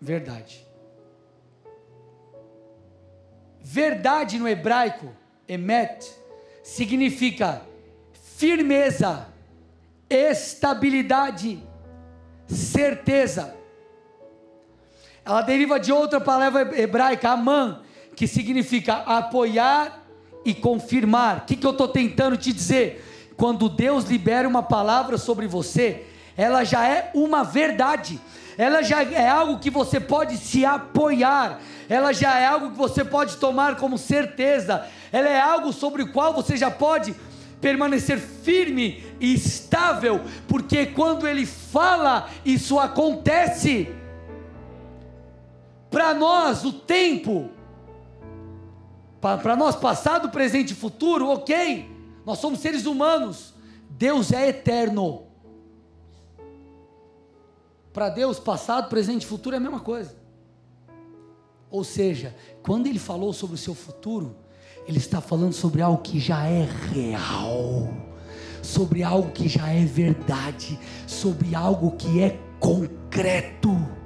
Speaker 1: verdade. Verdade no hebraico emet, significa firmeza, estabilidade, certeza. Ela deriva de outra palavra hebraica, aman, que significa apoiar e confirmar. O que, que eu estou tentando te dizer? Quando Deus libera uma palavra sobre você, ela já é uma verdade, ela já é algo que você pode se apoiar, ela já é algo que você pode tomar como certeza, ela é algo sobre o qual você já pode permanecer firme e estável, porque quando ele fala, isso acontece. Para nós, o tempo, para nós, passado, presente e futuro, ok, nós somos seres humanos, Deus é eterno. Para Deus, passado, presente e futuro é a mesma coisa. Ou seja, quando Ele falou sobre o seu futuro, Ele está falando sobre algo que já é real, sobre algo que já é verdade, sobre algo que é concreto.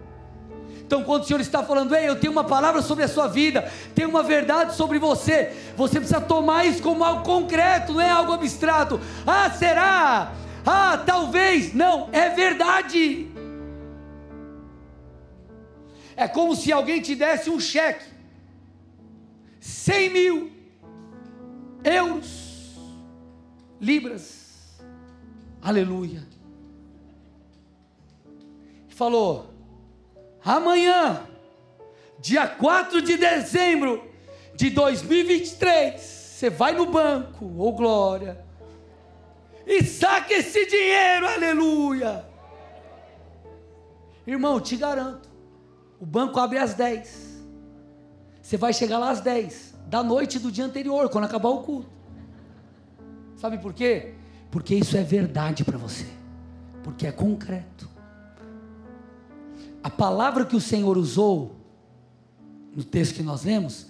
Speaker 1: Então, quando o Senhor está falando, ei, eu tenho uma palavra sobre a sua vida, tenho uma verdade sobre você, você precisa tomar isso como algo concreto, não é algo abstrato. Ah, será? Ah, talvez. Não, é verdade. É como se alguém te desse um cheque, 100 mil euros, libras, aleluia. Falou, amanhã, dia 4 de dezembro de 2023, você vai no banco, ô oh glória, e saca esse dinheiro, aleluia. Irmão, te garanto, o banco abre às 10. Você vai chegar lá às 10 da noite do dia anterior, quando acabar o culto. Sabe por quê? Porque isso é verdade para você. Porque é concreto. A palavra que o Senhor usou no texto que nós lemos,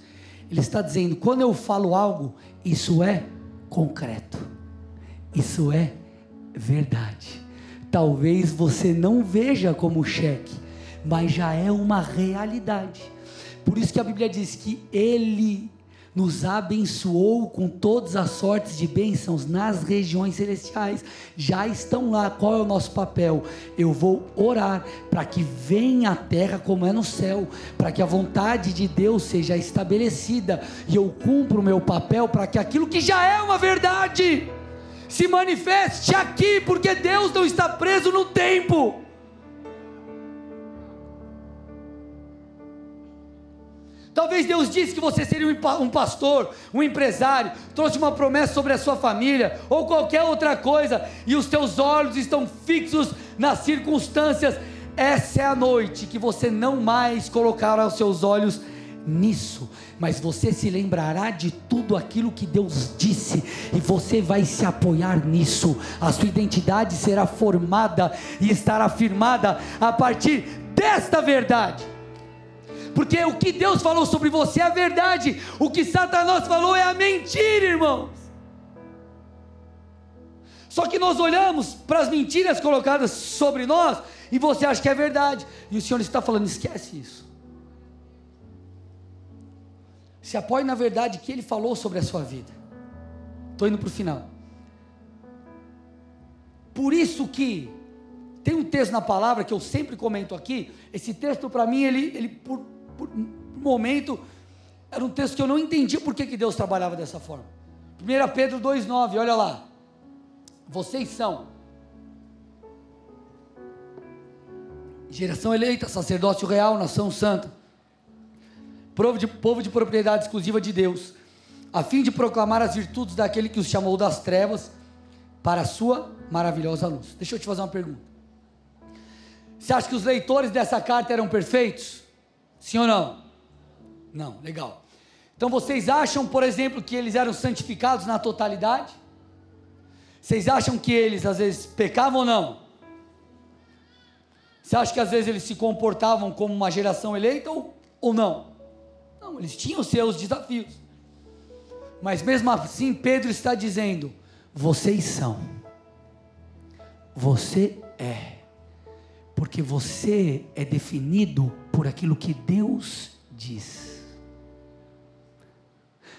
Speaker 1: ele está dizendo: quando eu falo algo, isso é concreto. Isso é verdade. Talvez você não veja como cheque, mas já é uma realidade. Por isso que a Bíblia diz que Ele nos abençoou com todas as sortes de bênçãos nas regiões celestiais. Já estão lá. Qual é o nosso papel? Eu vou orar para que venha a terra como é no céu, para que a vontade de Deus seja estabelecida e eu cumpro o meu papel para que aquilo que já é uma verdade se manifeste aqui, porque Deus não está preso no tempo. Talvez Deus disse que você seria um pastor, um empresário, trouxe uma promessa sobre a sua família ou qualquer outra coisa e os teus olhos estão fixos nas circunstâncias. Essa é a noite que você não mais colocará os seus olhos nisso, mas você se lembrará de tudo aquilo que Deus disse e você vai se apoiar nisso. A sua identidade será formada e estará firmada a partir desta verdade porque o que Deus falou sobre você é a verdade, o que Satanás falou é a mentira, irmãos. Só que nós olhamos para as mentiras colocadas sobre nós e você acha que é verdade, e o Senhor está falando: esquece isso. Se apoie na verdade que Ele falou sobre a sua vida. Estou indo para o final. Por isso que tem um texto na palavra que eu sempre comento aqui. Esse texto para mim ele, ele por, por um momento, era um texto que eu não entendi por que, que Deus trabalhava dessa forma. 1 Pedro 2,9, olha lá. Vocês são geração eleita, sacerdócio real, nação santa, povo de, povo de propriedade exclusiva de Deus, a fim de proclamar as virtudes daquele que os chamou das trevas para a sua maravilhosa luz. Deixa eu te fazer uma pergunta. Você acha que os leitores dessa carta eram perfeitos? Sim ou não? Não, legal. Então vocês acham, por exemplo, que eles eram santificados na totalidade? Vocês acham que eles às vezes pecavam ou não? Você acha que às vezes eles se comportavam como uma geração eleita ou, ou não? Não, eles tinham seus desafios. Mas mesmo assim, Pedro está dizendo: vocês são, você é porque você é definido por aquilo que Deus diz.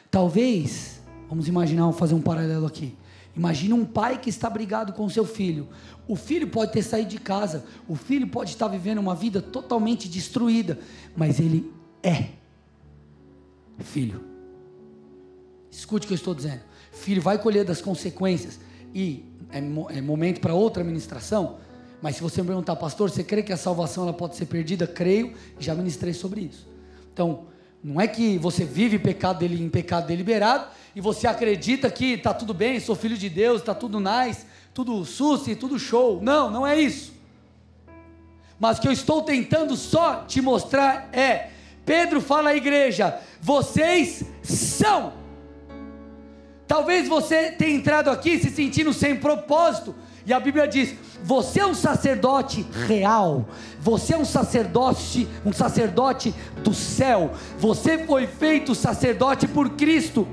Speaker 1: Talvez Vamos imaginar, fazer um paralelo aqui. Imagina um pai que está brigado com seu filho. O filho pode ter saído de casa, o filho pode estar vivendo uma vida totalmente destruída, mas ele é filho. Escute o que eu estou dizendo. Filho vai colher das consequências e é, é momento para outra ministração. Mas se você me perguntar, pastor, você crê que a salvação ela pode ser perdida? Creio, já ministrei sobre isso. Então, não é que você vive pecado dele, em pecado deliberado e você acredita que está tudo bem, sou filho de Deus, está tudo nice, tudo suci, tudo show. Não, não é isso. Mas o que eu estou tentando só te mostrar é: Pedro fala à igreja, vocês são. Talvez você tenha entrado aqui se sentindo sem propósito, e a Bíblia diz: você é um sacerdote real, você é um sacerdote, um sacerdote do céu, você foi feito sacerdote por Cristo.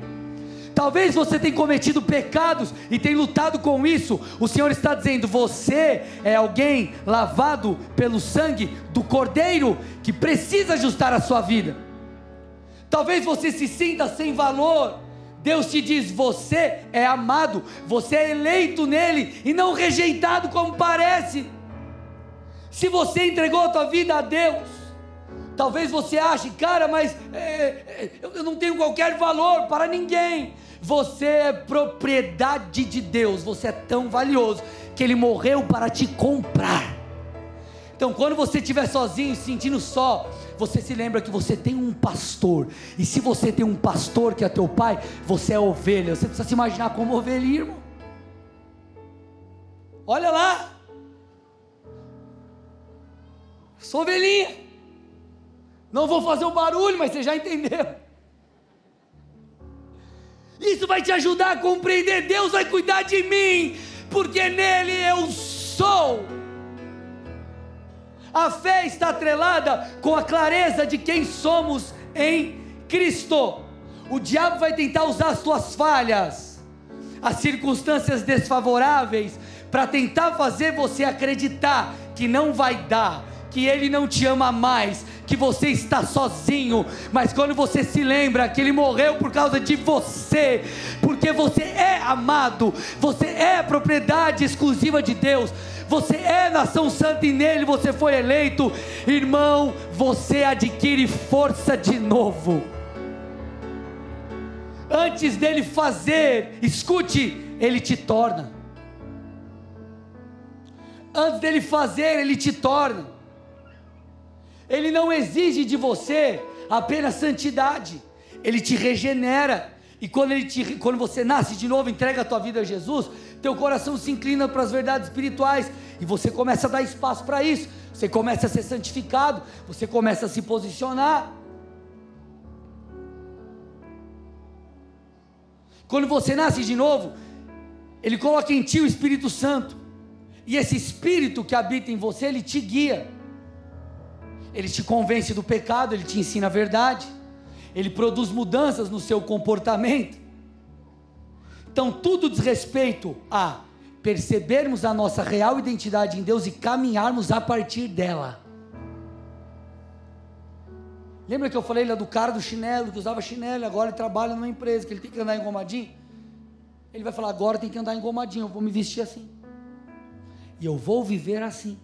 Speaker 1: Talvez você tenha cometido pecados e tenha lutado com isso. O Senhor está dizendo: você é alguém lavado pelo sangue do Cordeiro que precisa ajustar a sua vida. Talvez você se sinta sem valor. Deus te diz: você é amado, você é eleito nele e não rejeitado como parece. Se você entregou a tua vida a Deus, talvez você ache, cara, mas é, é, eu não tenho qualquer valor para ninguém. Você é propriedade de Deus, você é tão valioso que Ele morreu para te comprar. Então, quando você estiver sozinho, se sentindo só, você se lembra que você tem um pastor. E se você tem um pastor que é teu pai, você é ovelha. Você precisa se imaginar como ovelha, irmão. Olha lá. Sou ovelhinha. Não vou fazer o barulho, mas você já entendeu. Isso vai te ajudar a compreender. Deus vai cuidar de mim, porque nele eu sou. A fé está atrelada com a clareza de quem somos em Cristo. O diabo vai tentar usar as tuas falhas, as circunstâncias desfavoráveis, para tentar fazer você acreditar que não vai dar, que ele não te ama mais, que você está sozinho, mas quando você se lembra que ele morreu por causa de você, porque você é amado, você é propriedade exclusiva de Deus, você é nação santa e nele você foi eleito, irmão, você adquire força de novo. Antes dele fazer, escute, ele te torna. Antes dele fazer, ele te torna. Ele não exige de você apenas santidade, ele te regenera. E quando, ele te, quando você nasce de novo, entrega a tua vida a Jesus, teu coração se inclina para as verdades espirituais e você começa a dar espaço para isso. Você começa a ser santificado, você começa a se posicionar. Quando você nasce de novo, ele coloca em ti o Espírito Santo. E esse espírito que habita em você, ele te guia ele te convence do pecado, ele te ensina a verdade, ele produz mudanças no seu comportamento. Então, tudo diz respeito a percebermos a nossa real identidade em Deus e caminharmos a partir dela. Lembra que eu falei lá do cara do chinelo, que usava chinelo, agora ele trabalha numa empresa, que ele tem que andar engomadinho? Ele vai falar: agora tem que andar engomadinho, eu vou me vestir assim. E eu vou viver assim.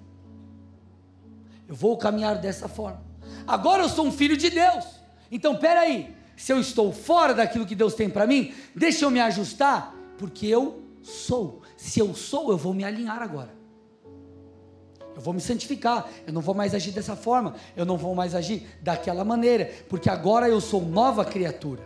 Speaker 1: Eu vou caminhar dessa forma. Agora eu sou um filho de Deus. Então, peraí. Se eu estou fora daquilo que Deus tem para mim, deixa eu me ajustar, porque eu sou. Se eu sou, eu vou me alinhar agora. Eu vou me santificar. Eu não vou mais agir dessa forma. Eu não vou mais agir daquela maneira, porque agora eu sou nova criatura.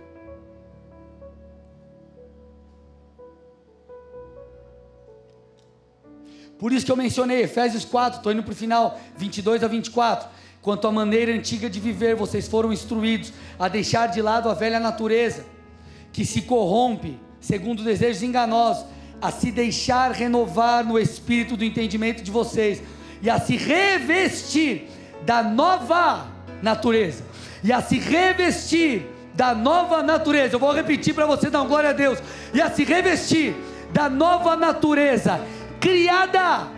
Speaker 1: Por isso que eu mencionei Efésios 4, estou indo para o final, 22 a 24. Quanto à maneira antiga de viver, vocês foram instruídos a deixar de lado a velha natureza, que se corrompe segundo desejos enganosos, a se deixar renovar no espírito do entendimento de vocês e a se revestir da nova natureza. E a se revestir da nova natureza. Eu vou repetir para você dar glória a Deus. E a se revestir da nova natureza criada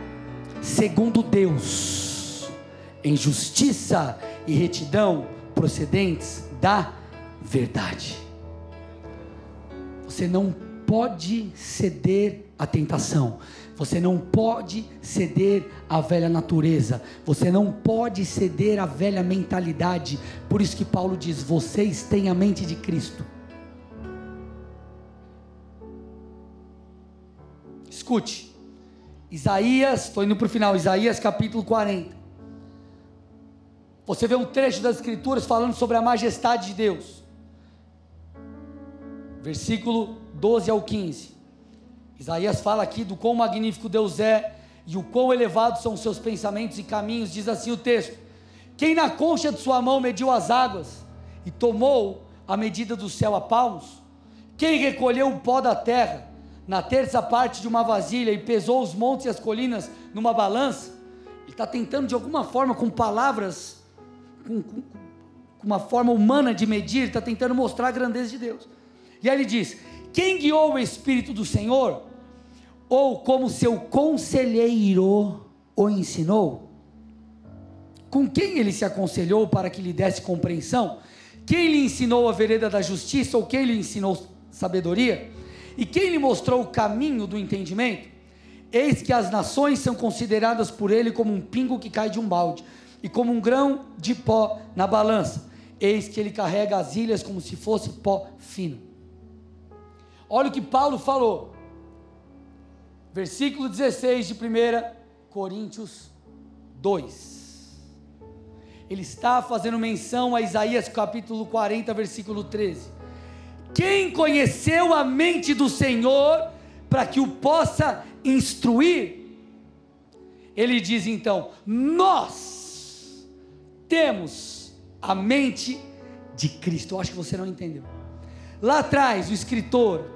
Speaker 1: segundo Deus, em justiça e retidão procedentes da verdade. Você não pode ceder à tentação. Você não pode ceder à velha natureza. Você não pode ceder à velha mentalidade. Por isso que Paulo diz: vocês têm a mente de Cristo. Escute. Isaías, estou indo para o final, Isaías capítulo 40. Você vê um trecho das Escrituras falando sobre a majestade de Deus. Versículo 12 ao 15. Isaías fala aqui do quão magnífico Deus é e o quão elevados são os seus pensamentos e caminhos. Diz assim o texto: Quem na concha de sua mão mediu as águas e tomou a medida do céu a palmos? Quem recolheu o pó da terra na terça parte de uma vasilha e pesou os montes e as colinas numa balança? Ele está tentando de alguma forma, com palavras, com, com, com uma forma humana de medir, está tentando mostrar a grandeza de Deus. E aí ele diz: Quem guiou o Espírito do Senhor? Ou como seu conselheiro o ensinou? Com quem ele se aconselhou para que lhe desse compreensão? Quem lhe ensinou a vereda da justiça ou quem lhe ensinou sabedoria? E quem lhe mostrou o caminho do entendimento? Eis que as nações são consideradas por ele como um pingo que cai de um balde, e como um grão de pó na balança. Eis que ele carrega as ilhas como se fosse pó fino. Olha o que Paulo falou. Versículo 16 de 1 Coríntios 2. Ele está fazendo menção a Isaías capítulo 40, versículo 13. Quem conheceu a mente do Senhor para que o possa instruir? Ele diz então: Nós temos a mente de Cristo. Eu acho que você não entendeu. Lá atrás, o escritor,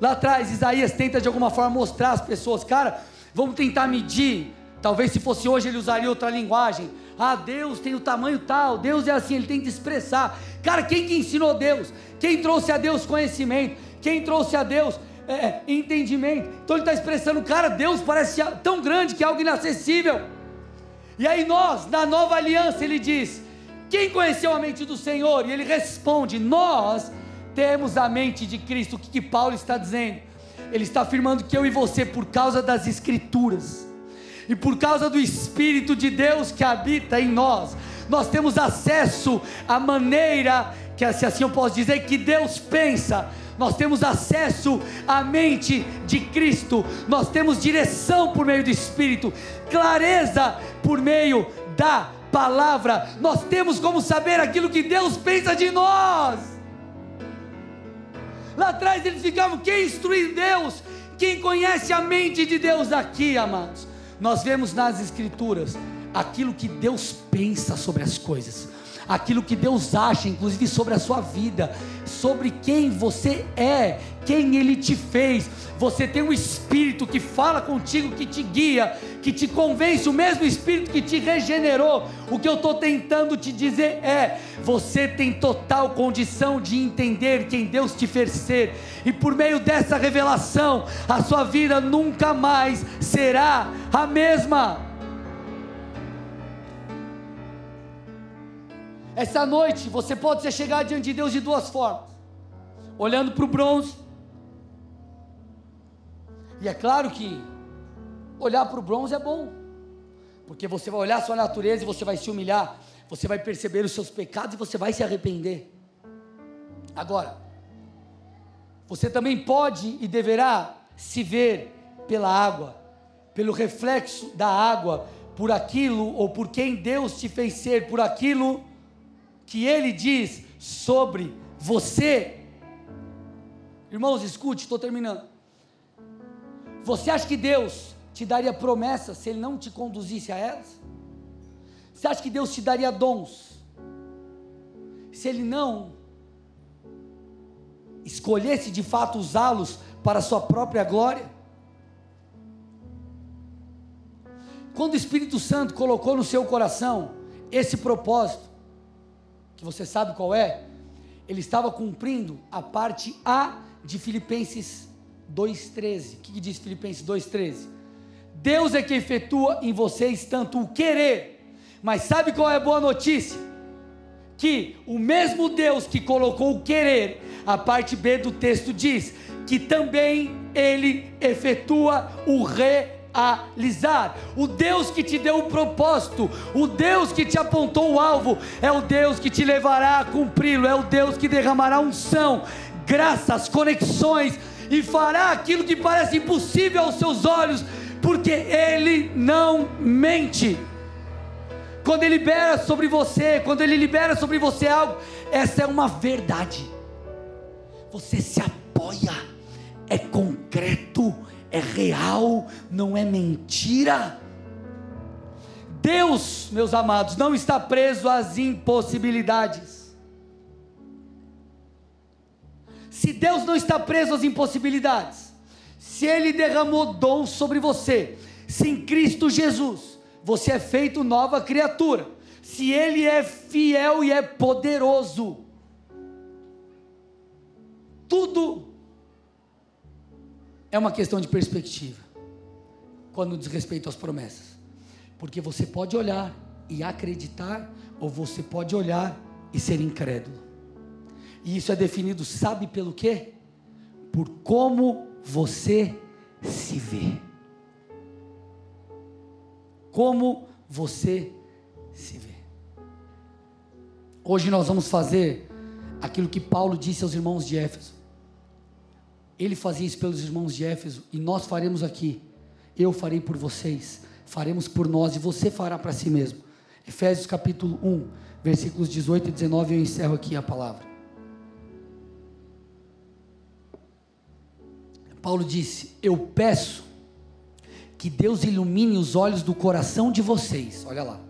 Speaker 1: lá atrás, Isaías tenta de alguma forma mostrar às pessoas, cara, vamos tentar medir. Talvez se fosse hoje ele usaria outra linguagem. Ah, Deus tem o tamanho tal, Deus é assim, ele tenta expressar. Cara, quem que ensinou Deus? Quem trouxe a Deus conhecimento? Quem trouxe a Deus é, é entendimento? Então ele está expressando, cara, Deus parece tão grande que é algo inacessível. E aí nós, na nova aliança, ele diz: Quem conheceu a mente do Senhor? E ele responde: Nós temos a mente de Cristo. O que, que Paulo está dizendo? Ele está afirmando que eu e você, por causa das Escrituras, e por causa do Espírito de Deus que habita em nós, nós temos acesso à maneira, que se assim eu posso dizer, que Deus pensa, nós temos acesso à mente de Cristo, nós temos direção por meio do Espírito, clareza por meio da palavra, nós temos como saber aquilo que Deus pensa de nós. Lá atrás eles ficavam, quem instrui Deus? Quem conhece a mente de Deus aqui, amados? nós vemos nas Escrituras aquilo que Deus pensa sobre as coisas, aquilo que Deus acha, inclusive sobre a sua vida, sobre quem você é, quem Ele te fez. Você tem um Espírito que fala contigo, que te guia, que te convence, o mesmo Espírito que te regenerou. O que eu estou tentando te dizer é: você tem total condição de entender quem Deus te fez ser, e por meio dessa revelação, a sua vida nunca mais será a mesma. Essa noite você pode chegar diante de Deus de duas formas: olhando para o bronze. E é claro que olhar para o bronze é bom, porque você vai olhar a sua natureza e você vai se humilhar, você vai perceber os seus pecados e você vai se arrepender. Agora, você também pode e deverá se ver pela água, pelo reflexo da água, por aquilo ou por quem Deus te fez ser, por aquilo que Ele diz sobre você. Irmãos, escute, estou terminando. Você acha que Deus te daria promessas se Ele não te conduzisse a elas? Você acha que Deus te daria dons se Ele não escolhesse de fato usá-los para a sua própria glória? Quando o Espírito Santo colocou no seu coração esse propósito, que você sabe qual é, ele estava cumprindo a parte A de Filipenses 2,13. O que, que diz Filipenses 2,13? Deus é que efetua em vocês tanto o querer, mas sabe qual é a boa notícia? Que o mesmo Deus que colocou o querer, a parte B do texto diz que também Ele efetua o realizar. O Deus que te deu o propósito, o Deus que te apontou o alvo, é o Deus que te levará a cumpri-lo, é o Deus que derramará unção, graças, conexões e fará aquilo que parece impossível aos seus olhos, porque Ele não mente. Quando Ele libera sobre você, quando Ele libera sobre você algo, essa é uma verdade. Você se apoia, é concreto, é real, não é mentira. Deus, meus amados, não está preso às impossibilidades. Se Deus não está preso às impossibilidades, se Ele derramou dom sobre você, se em Cristo Jesus você é feito nova criatura, se Ele é fiel e é poderoso, tudo é uma questão de perspectiva, quando diz respeito às promessas, porque você pode olhar e acreditar, ou você pode olhar e ser incrédulo. E isso é definido, sabe pelo quê? Por como você se vê. Como você se vê. Hoje nós vamos fazer aquilo que Paulo disse aos irmãos de Éfeso. Ele fazia isso pelos irmãos de Éfeso e nós faremos aqui. Eu farei por vocês, faremos por nós e você fará para si mesmo. Efésios capítulo 1, versículos 18 e 19, eu encerro aqui a palavra. Paulo disse: Eu peço que Deus ilumine os olhos do coração de vocês. Olha lá.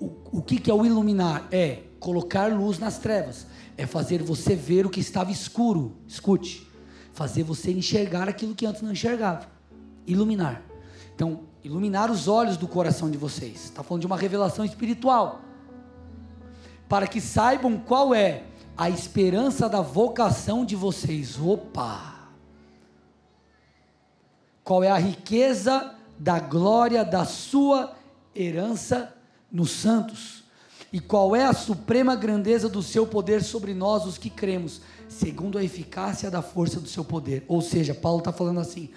Speaker 1: O, o que, que é o iluminar? É colocar luz nas trevas, é fazer você ver o que estava escuro. Escute, fazer você enxergar aquilo que antes não enxergava. Iluminar. Então, iluminar os olhos do coração de vocês. Está falando de uma revelação espiritual. Para que saibam qual é a esperança da vocação de vocês. Opa! Qual é a riqueza da glória da sua herança nos santos? E qual é a suprema grandeza do seu poder sobre nós, os que cremos, segundo a eficácia da força do seu poder? Ou seja, Paulo está falando assim: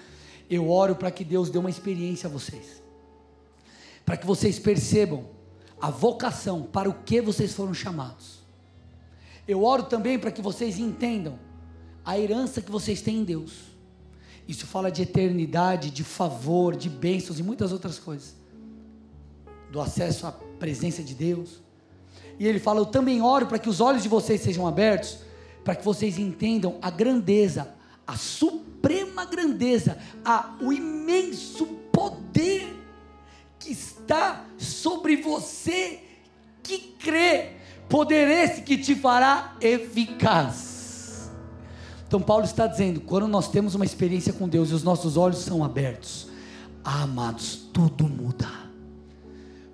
Speaker 1: eu oro para que Deus dê uma experiência a vocês, para que vocês percebam a vocação para o que vocês foram chamados eu oro também para que vocês entendam a herança que vocês têm em Deus. Isso fala de eternidade, de favor, de bênçãos e muitas outras coisas. Do acesso à presença de Deus. E ele fala: Eu também oro para que os olhos de vocês sejam abertos, para que vocês entendam a grandeza, a suprema grandeza, a, o imenso poder que está sobre você que crê Poder esse que te fará eficaz. Então, Paulo está dizendo: quando nós temos uma experiência com Deus e os nossos olhos são abertos, ah, amados, tudo muda.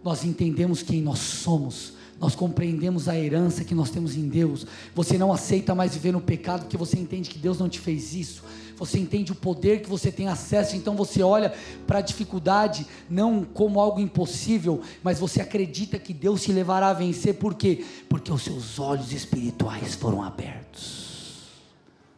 Speaker 1: Nós entendemos quem nós somos, nós compreendemos a herança que nós temos em Deus. Você não aceita mais viver no pecado porque você entende que Deus não te fez isso você entende o poder que você tem acesso, então você olha para a dificuldade não como algo impossível, mas você acredita que Deus te levará a vencer, por quê? Porque os seus olhos espirituais foram abertos.